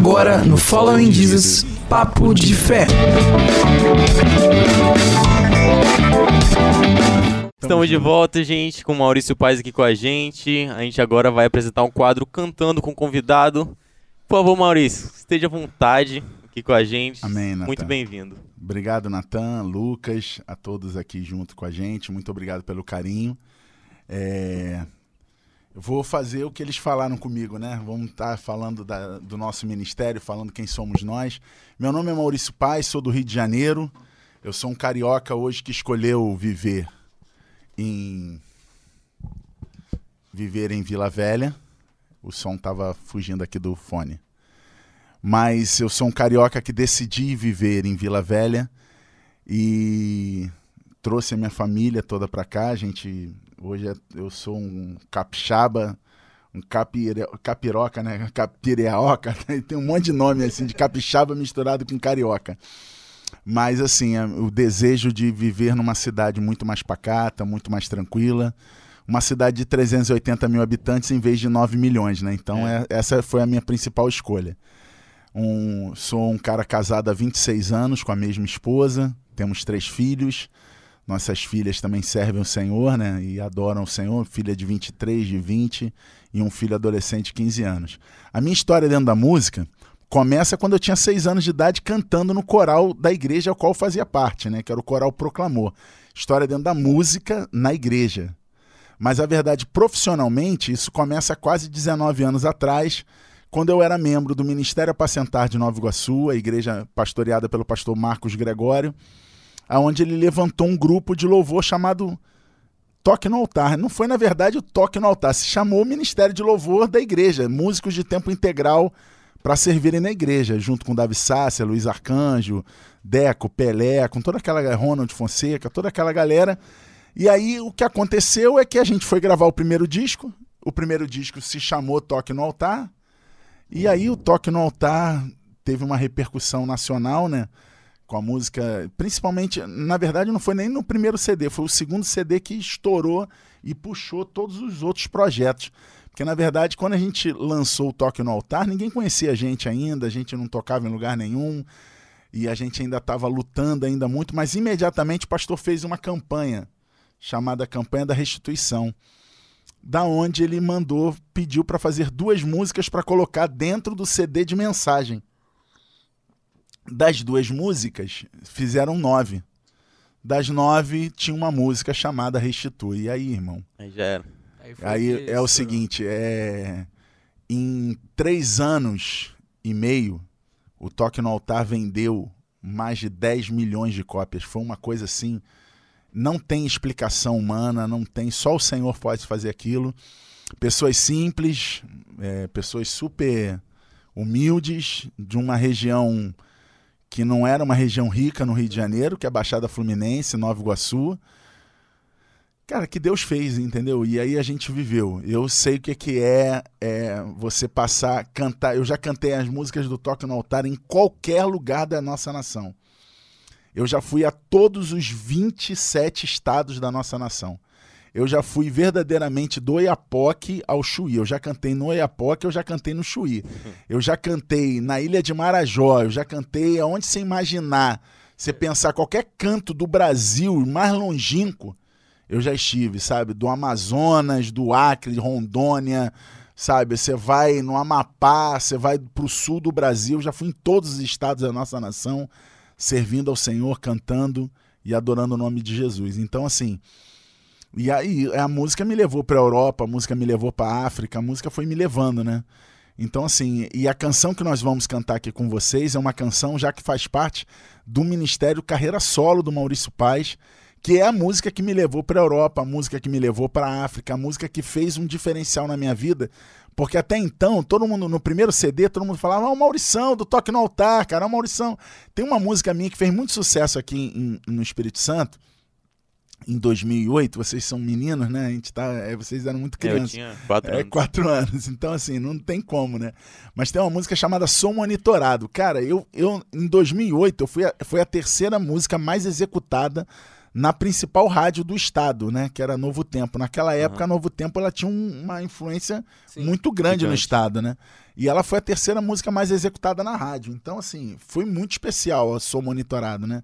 Agora no Following Jesus, Papo de Fé. Estamos de volta, gente, com o Maurício Paz aqui com a gente. A gente agora vai apresentar um quadro Cantando com o Convidado. Por favor, Maurício, esteja à vontade aqui com a gente. Amém, Natan. Muito bem-vindo. Obrigado, Natan, Lucas, a todos aqui junto com a gente. Muito obrigado pelo carinho. É... Vou fazer o que eles falaram comigo, né? Vamos estar falando da, do nosso ministério, falando quem somos nós. Meu nome é Maurício Paz, sou do Rio de Janeiro. Eu sou um carioca hoje que escolheu viver em viver em Vila Velha. O som estava fugindo aqui do fone. Mas eu sou um carioca que decidi viver em Vila Velha e trouxe a minha família toda para cá. A gente Hoje é, eu sou um capixaba, um capire, capiroca, né? Capireoca. Tem um monte de nome assim, de capixaba misturado com carioca. Mas assim, o desejo de viver numa cidade muito mais pacata, muito mais tranquila. Uma cidade de 380 mil habitantes em vez de 9 milhões, né? Então é. É, essa foi a minha principal escolha. Um, sou um cara casado há 26 anos com a mesma esposa, temos três filhos. Nossas filhas também servem o Senhor, né? E adoram o Senhor. Filha de 23, de 20 e um filho adolescente de 15 anos. A minha história dentro da música começa quando eu tinha seis anos de idade cantando no coral da igreja ao qual fazia parte, né? Que era o coral Proclamor. História dentro da música na igreja. Mas a verdade, profissionalmente, isso começa quase 19 anos atrás, quando eu era membro do Ministério Apacentar de Nova Iguaçu, a igreja pastoreada pelo pastor Marcos Gregório aonde ele levantou um grupo de louvor chamado Toque no Altar. Não foi, na verdade, o Toque no Altar, se chamou Ministério de Louvor da Igreja, músicos de tempo integral para servirem na igreja, junto com Davi Sácia, Luiz Arcanjo, Deco, Pelé, com toda aquela Ronald Fonseca, toda aquela galera. E aí o que aconteceu é que a gente foi gravar o primeiro disco. O primeiro disco se chamou Toque no Altar. E aí o Toque no Altar teve uma repercussão nacional, né? Com a música, principalmente, na verdade não foi nem no primeiro CD, foi o segundo CD que estourou e puxou todos os outros projetos. Porque na verdade, quando a gente lançou o Toque no Altar, ninguém conhecia a gente ainda, a gente não tocava em lugar nenhum e a gente ainda estava lutando ainda muito, mas imediatamente o pastor fez uma campanha chamada Campanha da Restituição, da onde ele mandou, pediu para fazer duas músicas para colocar dentro do CD de mensagem das duas músicas, fizeram nove. Das nove, tinha uma música chamada Restitui. E aí, irmão? Aí já era. Aí, aí é o seguinte, é... em três anos e meio, o Toque no Altar vendeu mais de 10 milhões de cópias. Foi uma coisa assim, não tem explicação humana, não tem, só o Senhor pode fazer aquilo. Pessoas simples, é, pessoas super humildes, de uma região que não era uma região rica no Rio de Janeiro, que é a Baixada Fluminense, Nova Iguaçu. Cara, que Deus fez, entendeu? E aí a gente viveu. Eu sei o que, que é, é você passar, cantar. Eu já cantei as músicas do Toque no Altar em qualquer lugar da nossa nação. Eu já fui a todos os 27 estados da nossa nação eu já fui verdadeiramente do Iapoque ao Chuí. Eu já cantei no Iapoque, eu já cantei no Chuí. Eu já cantei na Ilha de Marajó, eu já cantei aonde você imaginar. Você pensar qualquer canto do Brasil mais longínquo, eu já estive, sabe? Do Amazonas, do Acre, Rondônia, sabe? Você vai no Amapá, você vai pro sul do Brasil, já fui em todos os estados da nossa nação, servindo ao Senhor, cantando e adorando o nome de Jesus. Então, assim, e aí a música me levou para a Europa, a música me levou para a África, a música foi me levando, né? Então assim, e a canção que nós vamos cantar aqui com vocês é uma canção já que faz parte do Ministério Carreira Solo do Maurício Paz, que é a música que me levou para a Europa, a música que me levou para a África, a música que fez um diferencial na minha vida, porque até então, todo mundo, no primeiro CD, todo mundo falava, ah, o Maurição, do Toque no Altar, cara, o Maurição. Tem uma música minha que fez muito sucesso aqui em, no Espírito Santo, em 2008, vocês são meninos, né? A gente tá, é, vocês eram muito crianças. É, eu tinha quatro é, anos. quatro anos. Então, assim, não tem como, né? Mas tem uma música chamada Sou Monitorado. Cara, eu, eu em 2008, eu fui a, foi a terceira música mais executada na principal rádio do estado, né? Que era Novo Tempo. Naquela época, a Novo Tempo ela tinha um- uma influência Sim. muito grande no Gigante. estado, né? E ela foi a terceira música mais executada na rádio. Então, assim, foi muito especial a Sou Monitorado, né?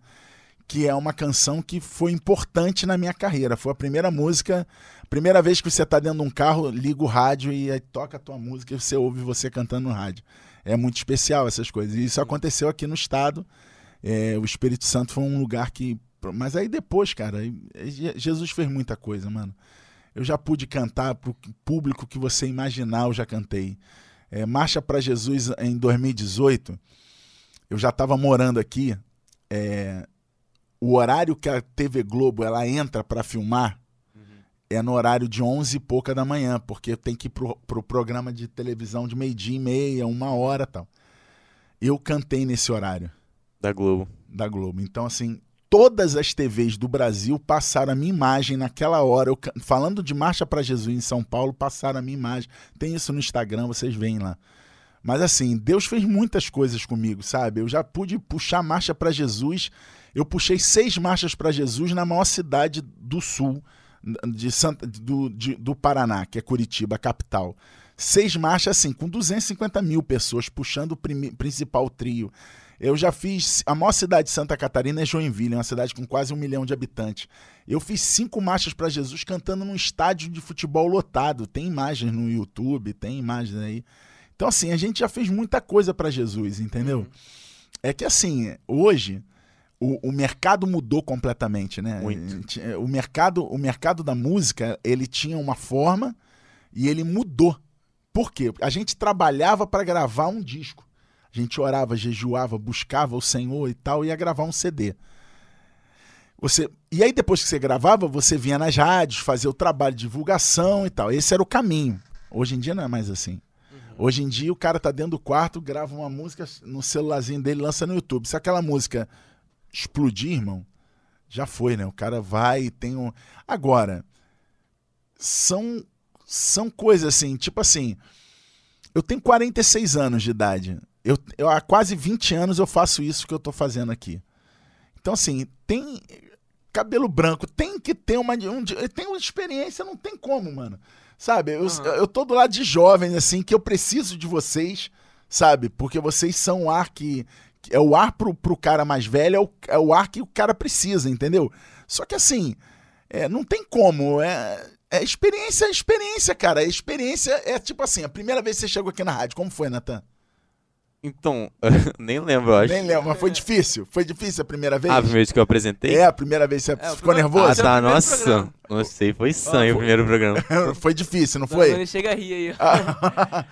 Que é uma canção que foi importante na minha carreira. Foi a primeira música, primeira vez que você tá dentro de um carro, liga o rádio e aí toca a tua música e você ouve você cantando no rádio. É muito especial essas coisas. E isso aconteceu aqui no estado. É, o Espírito Santo foi um lugar que. Mas aí depois, cara, Jesus fez muita coisa, mano. Eu já pude cantar pro público que você imaginar, eu já cantei. É, Marcha para Jesus em 2018, eu já estava morando aqui. é, o horário que a TV Globo ela entra para filmar é no horário de 11 e pouca da manhã, porque tem que ir pro, pro programa de televisão de meio-dia e meia, uma hora e tal. Eu cantei nesse horário Da Globo. da Globo. Então, assim, todas as TVs do Brasil passaram a minha imagem naquela hora. Eu, falando de Marcha para Jesus em São Paulo, passaram a minha imagem. Tem isso no Instagram, vocês veem lá. Mas assim, Deus fez muitas coisas comigo, sabe? Eu já pude puxar marcha para Jesus. Eu puxei seis marchas para Jesus na maior cidade do sul de Santa, do, de- do Paraná, que é Curitiba, a capital. Seis marchas assim, com 250 mil pessoas puxando o primi- principal trio. Eu já fiz. A maior cidade de Santa Catarina é Joinville, é uma cidade com quase um milhão de habitantes. Eu fiz cinco marchas para Jesus cantando num estádio de futebol lotado. Tem imagens no YouTube, tem imagens aí. Então, assim, a gente já fez muita coisa para Jesus, entendeu? É que, assim, hoje o, o mercado mudou completamente, né? Muito. Ti- O mercado, o mercado da música, ele tinha uma forma e ele mudou. Por quê? A gente trabalhava para gravar um disco. A gente orava, jejuava, buscava o Senhor e tal, e ia gravar um CD. Você, e aí, depois que você gravava, você vinha nas rádios, fazia o trabalho de divulgação e tal. Esse era o caminho. Hoje em dia não é mais assim. Hoje em dia o cara tá dentro do quarto, grava uma música no celularzinho dele, lança no YouTube. Se aquela música explodir, irmão, já foi, né? O cara vai e tem um. Agora, são, são coisas assim, tipo assim. Eu tenho 46 anos de idade. Eu, eu, há quase 20 anos eu faço isso que eu tô fazendo aqui. Então, assim, tem cabelo branco, tem que ter uma. Um, tem uma experiência, não tem como, mano. Sabe? Eu, Aham. eu tô do lado de jovens, assim, que eu preciso de vocês, sabe? Porque vocês são o ar que. É o ar pro, pro cara mais velho, é o, é o ar que o cara precisa, entendeu? Só que assim, é, não tem como. É, é experiência, é experiência, cara. É experiência é tipo assim, a primeira vez que você chegou aqui na rádio, como foi, Natan? Então, nem lembro, eu acho. Nem lembro, mas foi difícil. Foi difícil a primeira vez? Ah, a primeira vez que eu apresentei? É, a primeira vez você É, ficou primeiro- nervoso? Ah, é tá, nossa. programa. Não sei, foi sangue o primeiro programa. foi difícil, não Foi? foi? Ele chega a rir aí.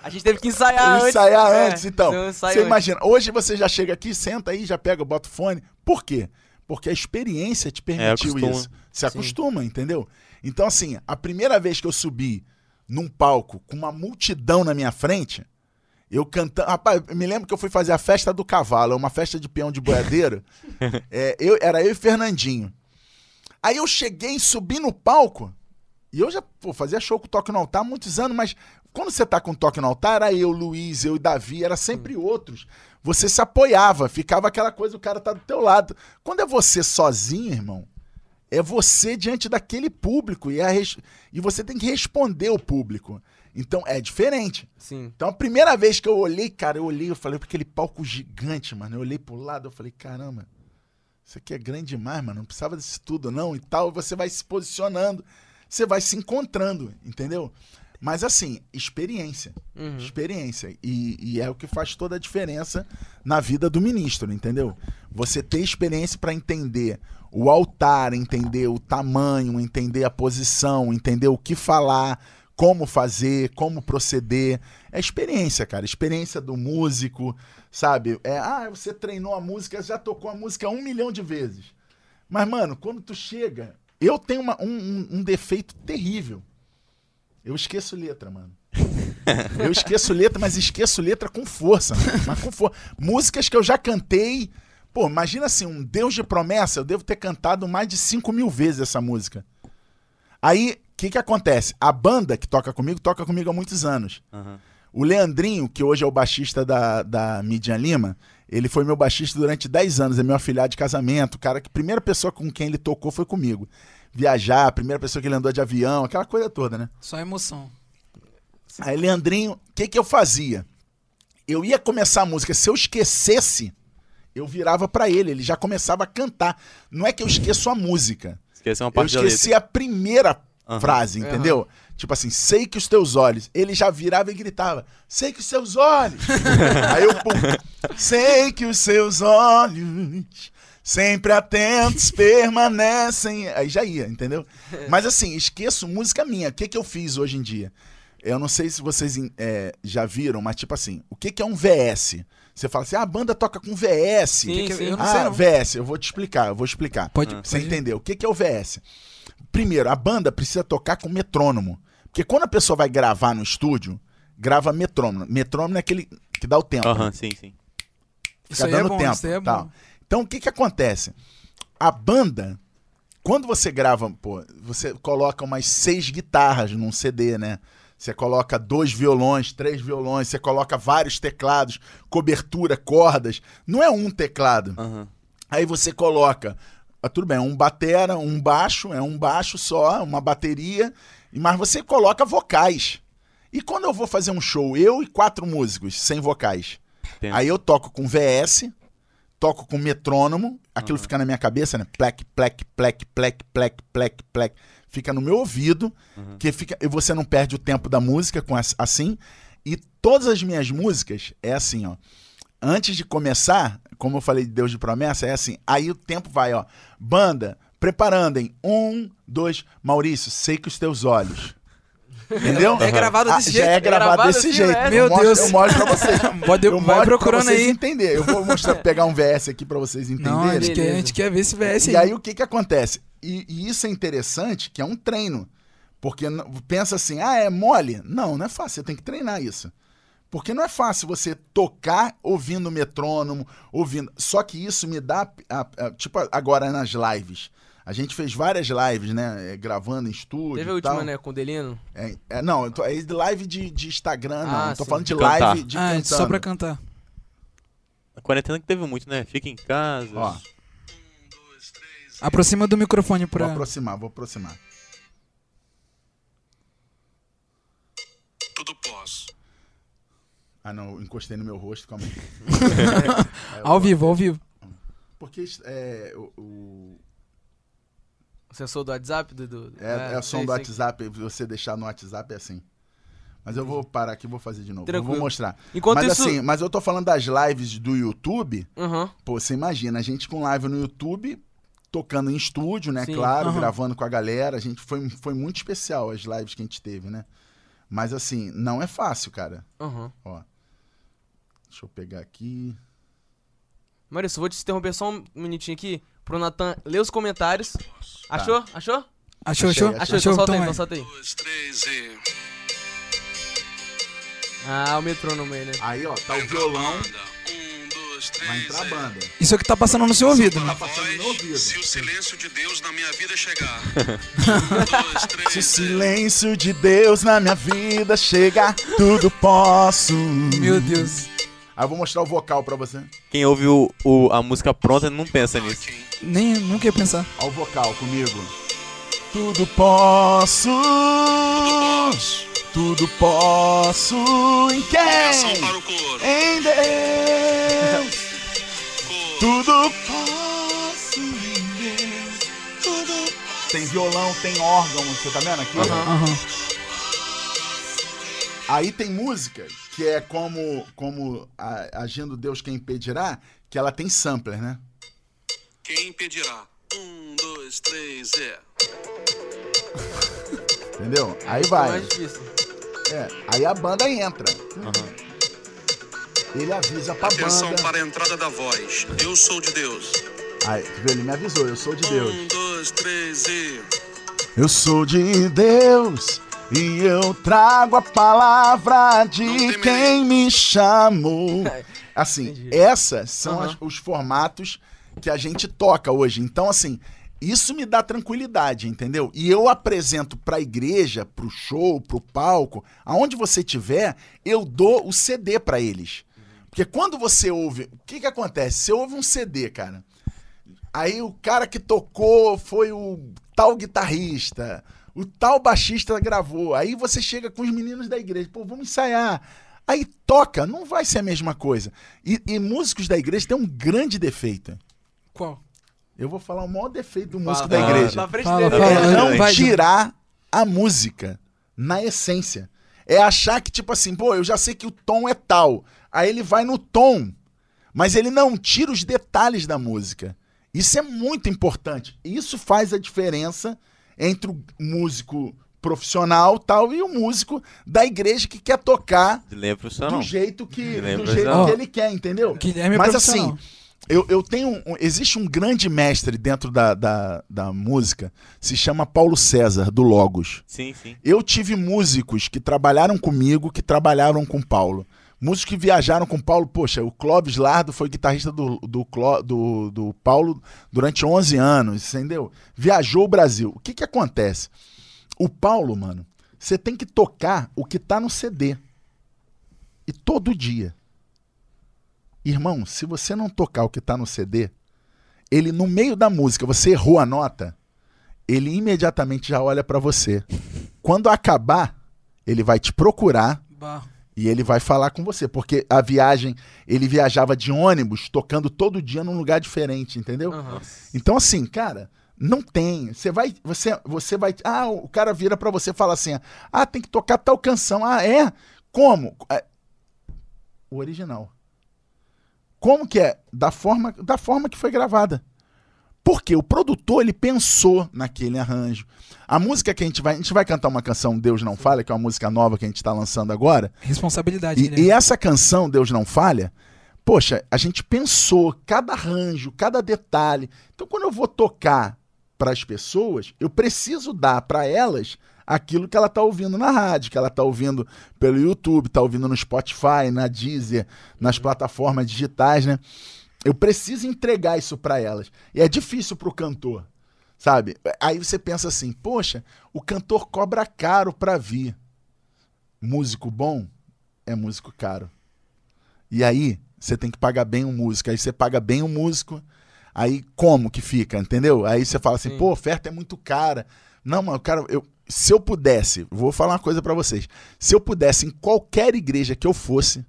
A gente teve que ensaiar antes. Ensaiar É, antes, então. um ensaio Você imagina, hoje você já chega aqui, senta aí, já pega, bota o fone. Por quê? Porque a experiência te permitiu acostuma. isso. Se acostuma, entendeu? Então, assim, a primeira vez que eu subi num palco com uma multidão na minha frente, eu cantando. Rapaz, me lembro que eu fui fazer a festa do cavalo, é uma festa de peão de boiadeiro. É, eu, era eu e Fernandinho. Aí eu cheguei, subi no palco, e eu já pô, fazia show com Toque no Altar há muitos anos, mas quando você tá com Toque no Altar, era eu, Luiz, eu e Davi, era sempre outros. Você se apoiava, ficava aquela coisa, o cara tá do teu lado. Quando é você sozinho, irmão, é você diante daquele público e, a res- e você tem que responder o público. Então é diferente. Sim. Então a primeira vez que eu olhei, cara, eu olhei, eu falei pra aquele palco gigante, mano. Eu olhei pro lado, eu falei, caramba, isso aqui é grande demais, mano. Não precisava disso tudo, não, e tal. E você vai se posicionando, você vai se encontrando, entendeu? Mas assim, experiência. Uhum. Experiência. E, e é o que faz toda a diferença na vida do ministro, entendeu? Você ter experiência para entender o altar, entender o tamanho, entender a posição, entender o que falar, como fazer, como proceder. É experiência, cara. Experiência do músico, sabe? É, ah, você treinou a música, já tocou a música um milhão de vezes. Mas, mano, quando tu chega. Eu tenho uma- um, um- defeito terrível. Eu esqueço letra, mano. Eu esqueço letra, mas esqueço letra com força. Mas com força. Músicas que eu já cantei. Pô, imagina assim, um Deus de promessa, eu devo ter cantado mais de 5 mil vezes essa música. Aí, que que acontece? A banda que toca comigo, toca comigo há muitos anos. Aham. O Leandrinho, que hoje é o baixista da, da Midian Lima, ele foi meu baixista durante 10 anos, é meu afilhado de casamento. Cara, que a primeira pessoa com quem ele tocou foi comigo. Viajar, a primeira pessoa que ele andou de avião, aquela coisa toda, né? Só emoção. Aí, Leandrinho, o que, que eu fazia? Eu ia começar a música, se eu esquecesse, eu virava pra ele, ele já começava a cantar. Não é que eu esqueço a música, Esqueci uma eu parte da letra. esqueci a primeira Aham. frase, entendeu? Tipo assim, sei que os teus olhos. Ele já virava e gritava, sei que os seus olhos. Aí eu, pum, sei que os seus olhos, sempre atentos, permanecem. Aí já ia, entendeu? Mas assim, esqueço música minha. O que, que eu fiz hoje em dia? Eu não sei se vocês é, já viram, mas tipo assim, o que, que é um VS? Você fala assim, ah, a banda toca com VS. Sim, que que- sim. eu não ah, sei não. VS, eu vou te explicar, eu vou explicar. Pode, Você pode- entendeu? O que, que é o VS? Primeiro, a banda precisa tocar com metrônomo. Porque quando a pessoa vai gravar no estúdio, grava metrônomo. Metrônomo é aquele que dá o tempo. Aham, sim, sim. Isso Fica aí é dando bom, tempo. é tal. bom. Então, o que que acontece? A banda, quando você grava, pô, você coloca umas seis guitarras num CD, né? Você coloca dois violões, três violões, você coloca vários teclados, cobertura, cordas. Não é um teclado. Aham. Aí você coloca, ah, tudo bem, um batera, um baixo, é um baixo só, uma bateria, mas você coloca vocais. E quando eu vou fazer um show, eu e quatro músicos, sem vocais, aí eu toco com VS, toco com metrônomo, aquilo fica na minha cabeça, né? Plec, plec, plec, plec, plec, plec, plec. Fica no meu ouvido, que fica, e você não perde o tempo da música com as- assim. E todas as minhas músicas é assim, ó. Antes de começar, como eu falei de Deus de promessa, é assim. Aí o tempo vai, ó. Banda, preparando em um, dois. Maurício, sei que os teus olhos. Entendeu? É gravado Ah, desse já jeito? é gravado desse assim, jeito. né? Meu eu mostro, Deus. Eu mostro pra vocês. Pode, Eu vai procurando pra vocês aí. entenderem. Eu vou mostrar, pegar um VS aqui pra vocês Não, a entenderem. gente, quer, a gente quer ver esse VS E aí. aí o que que acontece? E, e isso é interessante, que é um treino. Porque pensa assim, ah, é mole? Não, não é fácil, você tem que treinar isso. Porque não é fácil você tocar ouvindo metrônomo, ouvindo. Só que isso me dá, a- a- tipo agora nas lives. A gente fez várias lives, né? é, Gravando em estúdio. Teve a última, tal. né, com o Delino. É, é, não, eu tô, é de live de, de Instagram, não. Ah, eu tô sim. falando de De cantar. live de ah, cantando. só pra cantar. A quarentena que teve muito, né? Fica em casa. Ó, Aproxima do microfone vou pra. aproximar, vou aproximar. Tudo posso. Ah, não, eu encostei no meu rosto, calma aí. É, Ao vivo, ao vivo. Porque é, o, o- O sensor do WhatsApp, do... do- é, é o som sei, do sei. WhatsApp, você deixar no WhatsApp é assim. Mas eu vou parar aqui e vou fazer de novo. Eu Tranquilo. vou mostrar. Enquanto mas isso... assim, mas eu tô falando das lives do YouTube. Aham. Pô, você imagina, a gente com live no YouTube, tocando em estúdio, né? Sim. Claro, Aham. gravando com a galera. A gente foi, foi muito especial as lives que a gente teve, né? Mas assim, não é fácil, cara. Aham. Ó. Deixa eu pegar aqui. Maurício, vou te interromper só um minutinho aqui pro Natan ler os comentários. Achou? Achou? Achou, Achei, achou? achei. Achou, então solta aí, então aí. solta aí. Dois, três e. Ah, o metrônomo aí, né? Aí, ó, tá o violão. Um, dois, três. Vai entrar a banda. Isso é o que tá passando no seu ouvido, Tá né? passando no ouvido. Se o silêncio de Deus na minha vida chegar. um, dois, Se o três. silêncio de Deus na minha vida chegar, tudo posso. Meu Deus. Aí eu vou mostrar o vocal pra você. Quem ouve o, o- a música pronta não pensa nisso. Nem, nunca ia pensar. O vocal comigo. Tudo posso. Tudo posso em quem? para o coro. Em Deus. Coro. Tudo posso em Deus. Tudo. Tem violão, tem órgão, você tá vendo aqui? Aham. Aham. Aí tem música que é como, como a- agindo Deus quem impedirá, que ela tem sampler, né? Quem impedirá? Um, dois, três e. Entendeu? Aí É vai. mais difícil. É, aí a banda entra. Aham. Ele avisa pra Atenção banda. para a entrada da voz. Eu sou de Deus. Aí, tu viu? Ele me avisou, eu sou de Deus. Um, dois, três e. Eu sou de Deus e eu trago a palavra de quem me chamou. Assim, Entendi. essas são Aham. as- os formatos que a gente toca hoje. Então, assim, Isso me dá tranquilidade, entendeu? E eu apresento pra igreja, pro show, pro palco, aonde você tiver, eu dou o CD pra eles. Porque quando você ouve, o que que acontece? Você ouve um CD, cara. Aí o cara que tocou foi o tal guitarrista, o tal baixista gravou. Aí você chega com os meninos da igreja, pô, vamos ensaiar. Aí toca, não vai ser a mesma coisa. E, e músicos da igreja têm um grande defeito. Qual? Eu vou falar o maior defeito do Fala, músico da fala, igreja. Na frente Fala, dele. É não tirar a música na essência. É achar que, tipo assim, pô, eu já sei que o tom é tal. Aí ele vai no tom, mas ele não tira os detalhes da música. Isso é muito importante. Isso faz a diferença entre o músico profissional tal e o músico da igreja que quer tocar do jeito que, do jeito que ele quer, entendeu? Guilherme é Mas assim, eu, eu tenho. um- existe um grande mestre dentro da, da, da música, se chama Paulo César, do Logos. Sim, sim. Eu tive músicos que trabalharam comigo, que trabalharam com Paulo. Músicos que viajaram com Paulo, poxa, o Clóvis Lardo foi guitarrista do, do, do, do Paulo durante 11 anos, entendeu? Viajou o Brasil. O que que acontece? O Paulo, mano, você tem que tocar o que tá no CD. E todo dia. Irmão, se você não tocar o que tá no CD, ele no meio da música, você errou a nota, ele imediatamente já olha pra você. Quando acabar, ele vai te procurar Bah. E ele vai falar com você, porque a viagem, ele viajava de ônibus, tocando todo dia num lugar diferente, entendeu? Aham. Então assim, cara, não tem. Você vai, você, você vai, ah, o cara vira pra você e fala assim: "Ah, tem que tocar tal canção". Ah, é? Como? É, o original. Como que é? Da forma, da forma que foi gravada. Porque o produtor ele pensou naquele arranjo. A música que a gente vai, a gente vai cantar uma canção Deus não falha, que é uma música nova que a gente está lançando agora. Responsabilidade, E, Guilherme. e essa canção, Deus Não Falha, poxa, a gente pensou cada arranjo, cada detalhe. Então, quando eu vou tocar para as pessoas, eu preciso dar para elas aquilo que ela tá ouvindo na rádio, que ela tá ouvindo pelo YouTube, tá ouvindo no Spotify, na Deezer, nas plataformas digitais, né? Eu preciso entregar isso para elas. E é difícil pro cantor, sabe? Aí você pensa assim, poxa, o cantor cobra caro para vir. Músico bom é músico caro. E aí, você tem que pagar bem o músico. Aí você paga bem o músico. Aí como que fica, entendeu? Aí você fala assim, Sim. pô, oferta é muito cara. Não, mano, cara, eu, se eu pudesse, vou falar uma coisa pra vocês. Se eu pudesse, em qualquer igreja que eu fosse,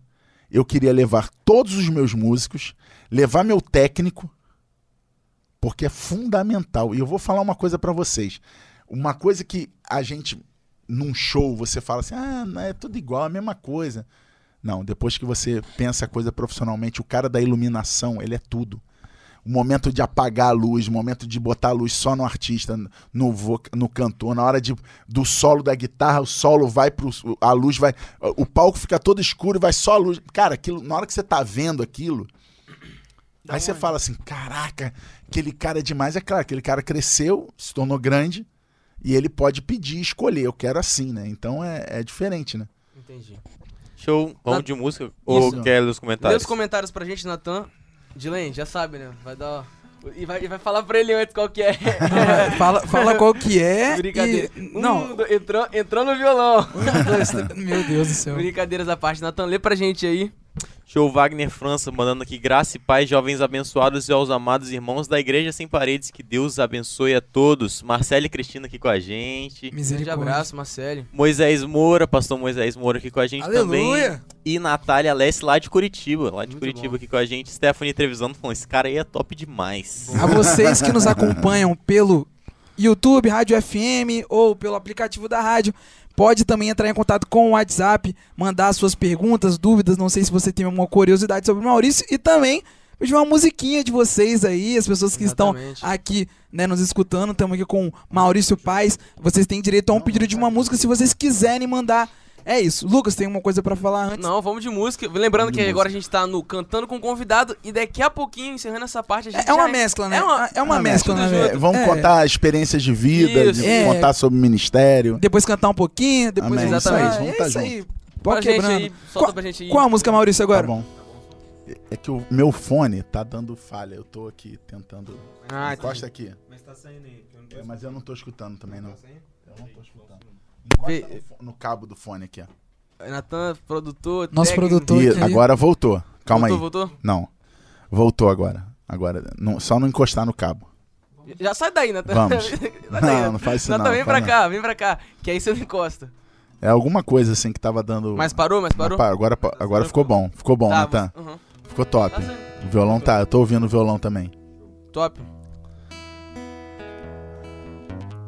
eu queria levar todos os meus músicos, levar meu técnico, porque é fundamental. E eu vou falar uma coisa pra vocês. Uma coisa que a gente, num show, você fala assim, ah, não, é tudo igual, a mesma coisa. Não, depois que você pensa a coisa profissionalmente, o cara da iluminação, ele é tudo. O momento de apagar a luz, o momento de botar a luz só no artista, no, no cantor, na hora de, do solo da guitarra, o solo vai pro. A luz vai. O palco fica todo escuro e vai só a luz. Cara, aquilo, na hora que você tá vendo aquilo, aí você fala assim: caraca, aquele cara é demais. É claro, aquele cara cresceu, se tornou grande, e ele pode pedir, escolher. Eu quero assim, né? Então é, é diferente, né? Entendi. Show. Vamos Na- de música? Ou Isso. quer ler os Lê comentários? os comentários pra gente, Natan. Dilen, já sabe, né? Vai dar. E vai, e vai falar pra ele antes qual que é. fala, fala qual que é. Brincadeira. E... Um, Não. entrou, entrou no violão. Meu Deus do céu. Brincadeiras à parte. Natan, lê pra gente aí. Show Wagner França mandando aqui graça e paz, jovens abençoados e aos amados irmãos da Igreja Sem Paredes. Que Deus abençoe a todos. Marcele e Cristina aqui com a gente. Grande Misericórdia. abraço, Marcele. Moisés Moura, pastor Moisés Moura aqui com a gente também. Aleluia. E Natália Alessi lá de Curitiba. Lá de Muito Curitiba bom. aqui com a gente. Stephanie Trevisando falando: esse cara aí é top demais. A vocês que nos acompanham pelo YouTube, Rádio FM ou pelo aplicativo da rádio, pode também entrar em contato com o WhatsApp, mandar suas perguntas, dúvidas. Não sei se você tem alguma curiosidade sobre o Maurício e também pedir uma musiquinha de vocês aí, as pessoas que estão Exatamente. aqui, né, nos escutando. Estamos aqui com o Maurício Paz. Vocês têm direito a um pedido de uma música se vocês quiserem mandar. É isso. Lucas, tem uma coisa pra falar antes? Não, vamos de música. Lembrando Vamos que agora a gente tá no Cantando com Convidado e daqui a pouquinho, encerrando essa parte, a gente É, é uma já- mescla, né? É uma- É uma Ah, mescla, né? É, vamos É. contar experiências de vida, de É. contar sobre o ministério. Depois cantar um pouquinho, depois Amém. exatamente. Isso aí, vamos é tá isso aí. Pra Pode gente quebrando. aí, solta Qual, pra gente aí. qual a música, Maurício, Tá agora? bom. É que o meu fone tá dando falha. Eu tô aqui tentando. Ah, Encosta aqui. Mas tá saindo aí. É, mas eu não tô escutando também, não. Tá Eu não tô escutando. Vê- no, cabo do fone aqui, ó. Natan, produtor. Nosso técnico. produtor aqui. agora voltou. Calma voltou, aí. Voltou? Não. Voltou agora. Agora, não- só não encostar no cabo. Já sai daí, Natan. Vamos. daí, Não, não faz isso Natan, não, vem pra cá, vem pra cá. Que aí você não encosta. É alguma coisa assim que tava dando. Mas parou, mas parou? pá, agora, agora ficou bom. Ficou bom, Tá, Natan. uhum. Ficou top. Tá. O violão tá. Eu tô ouvindo o violão também. Top.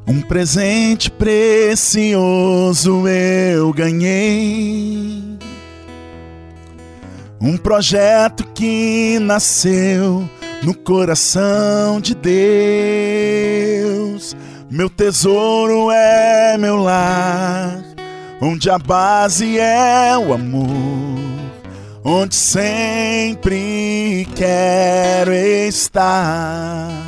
Um presente precioso eu ganhei. Um projeto que nasceu no coração de Deus. Meu tesouro é meu lar, onde a base é o amor, onde sempre quero estar.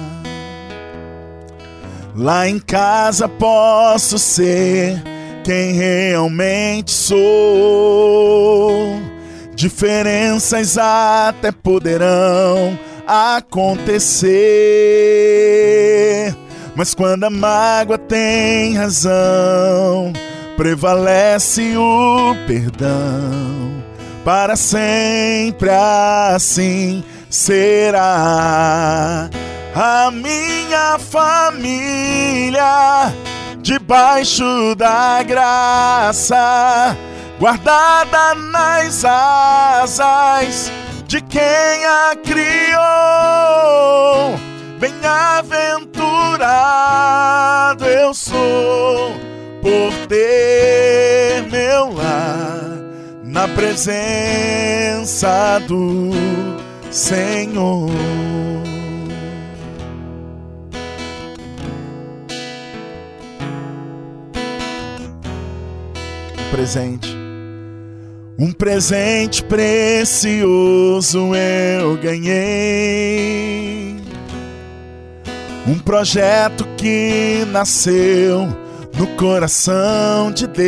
Lá em casa posso ser quem realmente sou. Diferenças até poderão acontecer. Mas quando a mágoa tem razão, prevalece o perdão. Para sempre assim será a minha família debaixo da graça, guardada nas asas de quem a criou. Bem-aventurado eu sou por ter meu lar na presença do Senhor. Presente. Um presente precioso eu ganhei. Um projeto que nasceu no coração de Deus.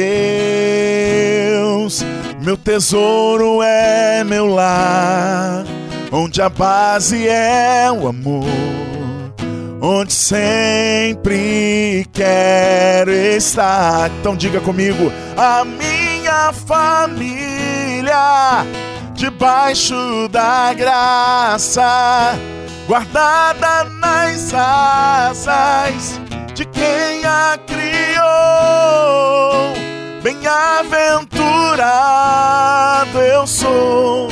Meu tesouro é meu lar, onde a base é o amor onde sempre quero estar. Então diga comigo, a minha família debaixo da graça, guardada nas asas de quem a criou. Bem-aventurado eu sou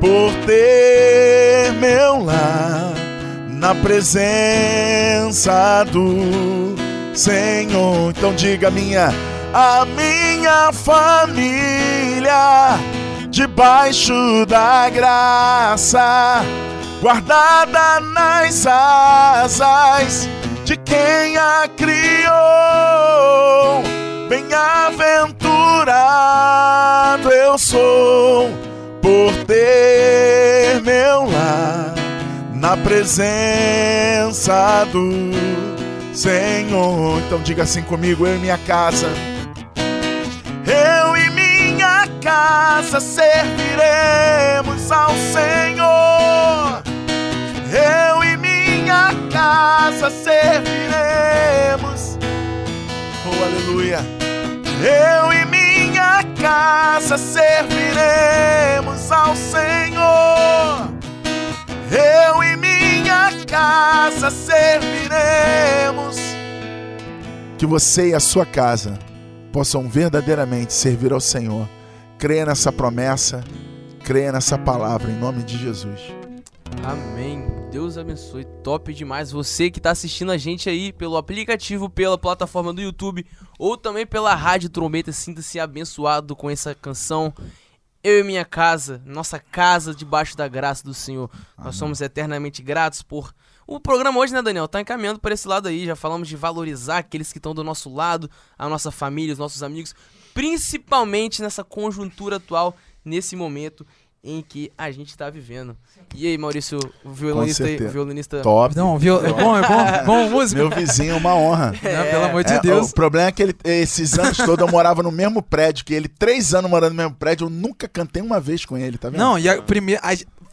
por ter meu lar na presença do Senhor. Então diga minha, a minha família debaixo da graça, guardada nas asas de quem a criou. Bem-aventurado eu sou por ter meu lar na presença do Senhor. Então diga assim comigo, eu e minha casa. Casa serviremos ao Senhor. Eu e minha casa serviremos. Oh, aleluia. Eu e minha casa serviremos ao Senhor. Eu e minha casa serviremos. Que você e a sua casa possam verdadeiramente servir ao Senhor. Creia nessa promessa, creia nessa palavra, em nome de Jesus. Amém. Deus abençoe. Top demais. Você que está assistindo a gente aí pelo aplicativo, pela plataforma do YouTube ou também pela Rádio Trombeta, sinta-se abençoado com essa canção. Eu e minha casa, nossa casa debaixo da graça do Senhor. Nós somos eternamente gratos por. O programa hoje, né, Daniel? Tá encaminhando para esse lado aí. Já falamos de valorizar aqueles que estão do nosso lado, a nossa família, os nossos amigos, principalmente nessa conjuntura atual, nesse momento em que a gente tá vivendo. E aí, Maurício, o violonista, aí, o certeza. violonista Top. Não, viu? É bom, é bom, bom músico. Meu vizinho é uma honra. Não, pelo amor de É, Deus. O problema é que ele, esses anos todos eu morava no mesmo prédio que ele. Três anos morando no mesmo prédio, eu nunca cantei uma vez com ele, tá vendo? Não, e a primeira.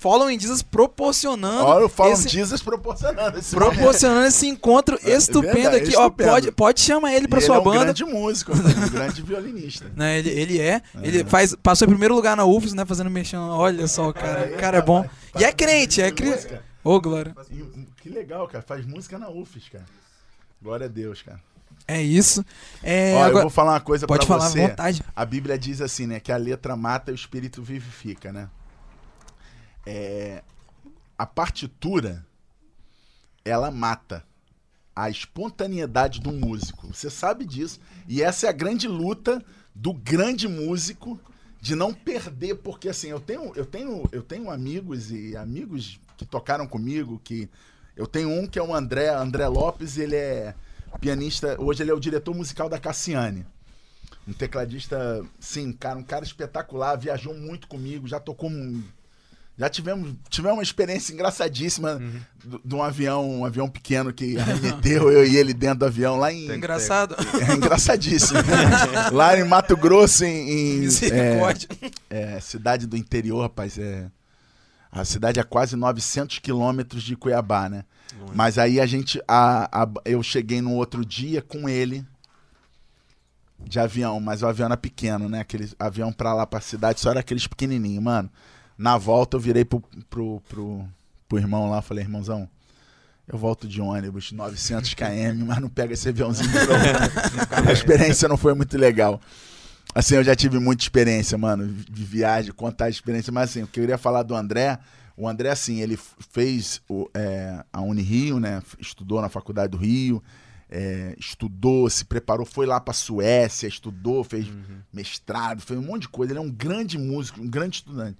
Following Jesus proporcionando. Olha o Fallon esse, Jesus proporcionando esse momento. proporcionando esse encontro É estupendo verdade, aqui. Ó, estupendo. pode, pode chamar ele pra sua ele é um banda. grande músico, um grande violinista. Né, ele, ele é. Ele faz, passou em primeiro lugar na UFS, né? Fazendo mexendo. Olha só, cara. O cara é bom. E é crente, é crente. Ô, Glória. E, Que legal, cara. Faz música na UFES, cara. Glória a Deus, cara. É isso. É, Ó, eu agora- vou falar uma coisa pode pra falar à você. vontade. A Bíblia diz assim, né? Que a letra mata e o espírito vivifica, né? É, a partitura, ela mata a espontaneidade do músico. Você sabe disso. E essa é a grande luta do grande músico de não perder, porque assim, eu tenho, eu tenho, eu tenho amigos e amigos que tocaram comigo, que eu tenho um que é o André, André Lopes, ele é pianista, hoje ele é o diretor musical da Cassiane. Um tecladista, sim, cara, um cara espetacular, viajou muito comigo, já tocou já tivemos, tivemos uma experiência engraçadíssima do- de um avião, um avião pequeno que arremeteu eu e ele dentro do avião lá em Engraçado. é engraçadíssimo. Lá em Mato Grosso, em, em, Misericórdia. é, é, cidade do interior, rapaz. É, a cidade é quase 900 quilômetros de Cuiabá, né? Mas aí a gente, a, a- eu cheguei no outro dia com ele de avião, mas o avião era pequeno, né? Aquele avião pra lá pra cidade só era aqueles pequenininhos, mano. Na volta eu virei pro, pro, pro, pro irmão lá, falei, irmãozão, eu volto de ônibus, 900 km, mas não pega esse aviãozinho. A experiência não foi muito legal. Assim, eu já tive muita experiência, mano, de viagem, contar a experiência, mas assim, o que eu queria falar do André, o André, assim, ele fez o, é, a Unirio, né, estudou na Faculdade do Rio, é, estudou, se preparou, foi lá pra Suécia, estudou, fez mestrado, fez um monte de coisa, ele é um grande músico, um grande estudante.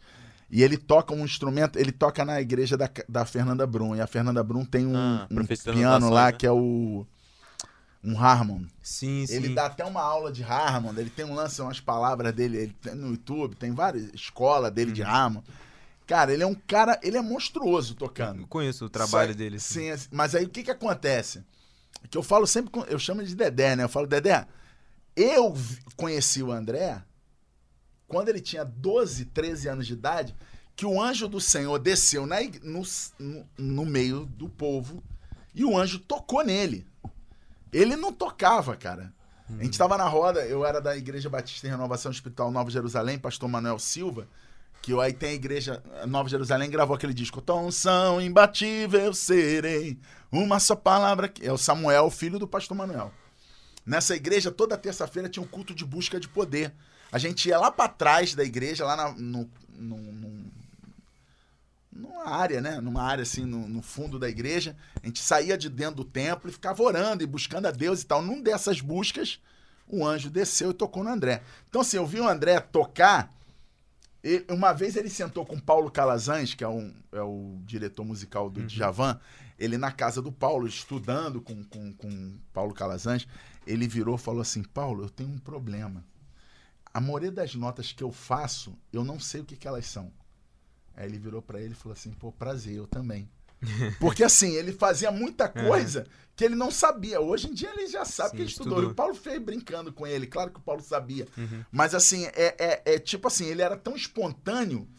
E ele toca um instrumento, ele toca na igreja da, da Fernanda Brum, e a Fernanda Brum tem um, Ah, um piano lá né? que é o... Um Harmon. Sim, sim. Ele dá até uma aula de Harmon, ele tem um lance, umas palavras dele ele tem no YouTube, tem várias escola dele Uhum. de Harmon. Cara, ele é um cara, ele é monstruoso tocando. Eu conheço o trabalho Só- dele. assim. Sim, assim, mas aí o que que acontece? Que eu falo sempre, com- eu chamo ele de Dedé, né? Eu falo, Dedé, eu conheci o André quando ele tinha 12, 13 anos de idade, que o anjo do Senhor desceu na no, no, meio do povo e o anjo tocou nele. Ele não tocava, cara. A gente tava na roda, eu era da Igreja Batista em Renovação Espiritual Nova Jerusalém, pastor Manuel Silva, que aí tem a Igreja Nova Jerusalém, gravou aquele disco, Tom são imbatível serei, uma só palavra, que-" é o Samuel, filho do pastor Manuel. Nessa igreja, toda terça-feira tinha um culto de busca de poder. A gente ia lá pra trás da igreja, lá na, no, no- no- numa área, né? Numa área assim, no, no fundo da igreja. A gente saía de dentro do templo e ficava orando e buscando a Deus e tal. Num dessas buscas, o anjo desceu e tocou no André. Então, assim, eu vi o André tocar. ele- uma vez ele sentou com Paulo Calazans, que é, um, é o diretor musical do Djavan, ele na casa do Paulo, estudando com, com, com Paulo Calazans, ele virou e falou assim: Paulo, eu tenho um problema. A maioria das notas que eu faço, eu não sei o que, que elas são. Aí ele virou pra ele e falou assim: pô, prazer, eu também. Porque assim, ele fazia muita coisa que ele não sabia. Hoje em dia ele já sabe Sim, que ele estudou. estudou. E o Paulo fez brincando com ele, claro que o Paulo sabia. Mas assim, é, é, é tipo assim, ele era tão espontâneo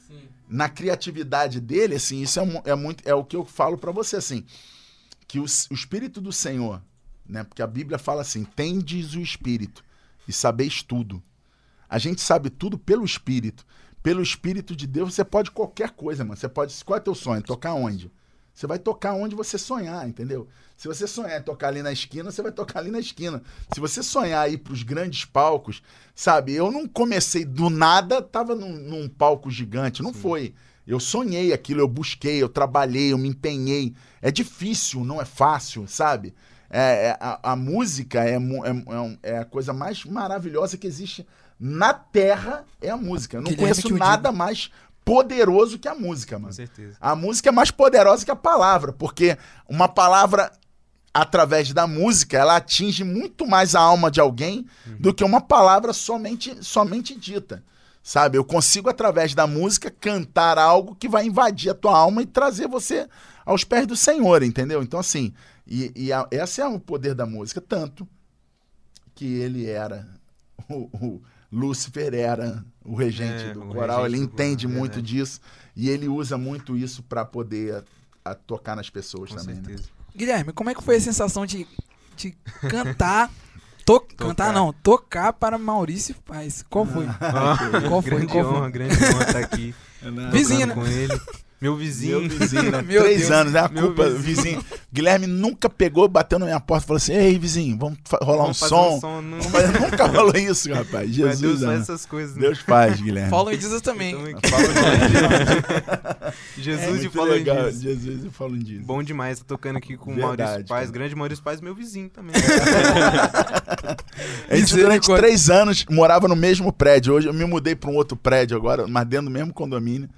na criatividade dele, assim, isso é, é muito, é o que eu falo pra você, assim, que o, o Espírito do Senhor, né, porque a Bíblia fala assim, tendes o Espírito e sabeis tudo. A gente sabe tudo pelo Espírito. Pelo Espírito de Deus, você pode qualquer coisa, mano. Você pode. Qual é teu sonho? Tocar onde? Você vai tocar onde você sonhar, entendeu? Se você sonhar em tocar ali na esquina, você vai tocar ali na esquina. Se você sonhar ir pros grandes palcos, sabe? Eu não comecei do nada, tava num, num palco gigante. Não foi. Eu sonhei aquilo, eu busquei, eu trabalhei, eu me empenhei. É difícil, não é fácil, sabe? É, é- a, a música é, é, é é a coisa mais maravilhosa que existe na Terra, é a música. Eu não Guilherme conheço nada mais poderoso que a música, mano. Com certeza. A música é mais poderosa que a palavra, porque uma palavra, através da música, ela atinge muito mais a alma de alguém do que uma palavra somente, somente dita. Sabe? Eu consigo, através da música, cantar algo que vai invadir a tua alma e trazer você aos pés do Senhor, entendeu? Então, assim, e, e a- esse é o poder da música, tanto que ele era o- o- Lúcifer era o regente É, do o coral, regente ele do entende coral, muito verdade. disso e ele usa muito isso para poder a- a tocar nas pessoas Com também. né? certeza. Guilherme, como é que foi a sensação de, de cantar? To- Cantar não, tocar para Maurício Paz. Qual foi? Qual foi? grande Qual foi? honra, grande honra estar aqui. Vizinho, tocando né? com ele. Meu vizinho. Meu vizinho, né? Meu Três Deus. anos, né? A Meu culpa, vizinho. Guilherme nunca pegou, bateu na minha porta e falou assim: Ei, vizinho, vamos rolar Vamos um fazer som. um som. Não... Nunca rolou isso, rapaz. Mas Jesus, Deus faz essas coisas. né? Deus faz, Guilherme. Paulo e Jesus também. É Jesus e Paulo legal. Jesus e Paulo disso. Bom demais, tô tocando aqui com o Maurício Paz, cara. grande Maurício Paz, meu vizinho também. A gente durante três anos morava no mesmo prédio. Hoje eu me mudei para um outro prédio agora, mas dentro do mesmo condomínio.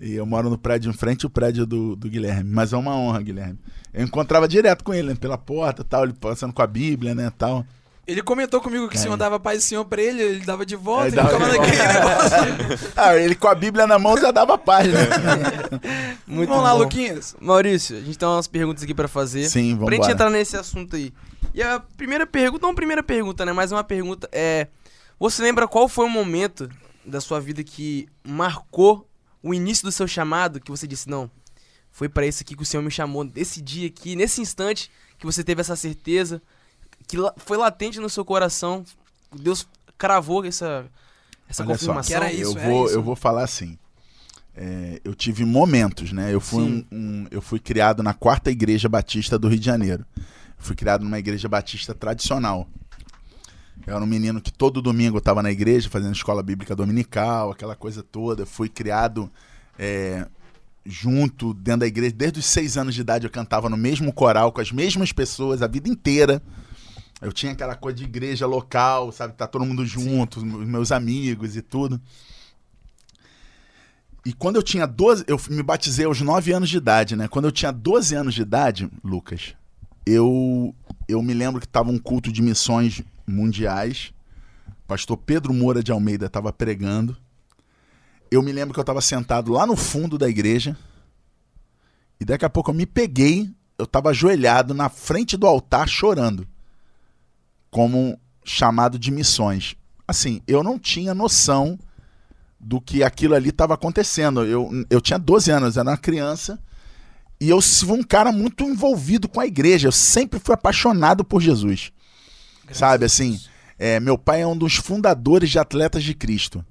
E eu moro no prédio em frente ao prédio do, do Guilherme. Mas é uma honra, Guilherme. Eu encontrava direto com ele, né? Pela porta tal, ele passando com a Bíblia, né? Tal. Ele comentou comigo que o senhor É. dava paz do senhor pra ele, ele dava de volta Aí e dava ficava naquele negócio. Ah, ele com a Bíblia na mão já dava paz, né? Muito Vamos lá, bom. Luquinhas. Maurício, a gente tem umas perguntas aqui pra fazer. Sim, vamos Pra gente embora. entrar nesse assunto aí. E a primeira pergunta, não primeira pergunta, né? Mas uma pergunta é. Você lembra qual foi o momento da sua vida que marcou o início do seu chamado? Que você disse, não, foi pra isso aqui que o Senhor me chamou, nesse dia aqui, nesse instante que você teve essa certeza, que foi latente no seu coração, Deus cravou essa, essa Olha só, confirmação. Que era isso, eu era vou, isso. eu vou falar assim. É, eu tive momentos, né? Eu fui, um, um- eu fui criado na quarta igreja batista do Rio de Janeiro. Fui criado numa igreja batista tradicional. Eu era um menino que todo domingo estava na igreja fazendo escola bíblica dominical, aquela coisa toda. Fui criado é, junto dentro da igreja. Desde os seis anos de idade eu cantava no mesmo coral com as mesmas pessoas a vida inteira. Eu tinha aquela coisa de igreja local, sabe? Tá todo mundo junto, os meus amigos e tudo. E quando eu tinha 12, eu me batizei aos 9 anos de idade, né? Quando eu tinha 12 anos de idade, Lucas, eu eu me lembro que tava um culto de missões mundiais. Pastor Pedro Moura de Almeida estava pregando. Eu me lembro que eu estava sentado lá no fundo da igreja. E daqui a pouco eu me peguei, eu estava ajoelhado na frente do altar chorando. Como chamado de missões. Assim, eu não tinha noção do que aquilo ali estava acontecendo. Eu, eu tinha 12 anos, era uma criança. E eu fui um cara muito envolvido com a igreja. Eu sempre fui apaixonado por Jesus. Sabe, assim, é, meu pai é um dos fundadores de Atletas de Cristo.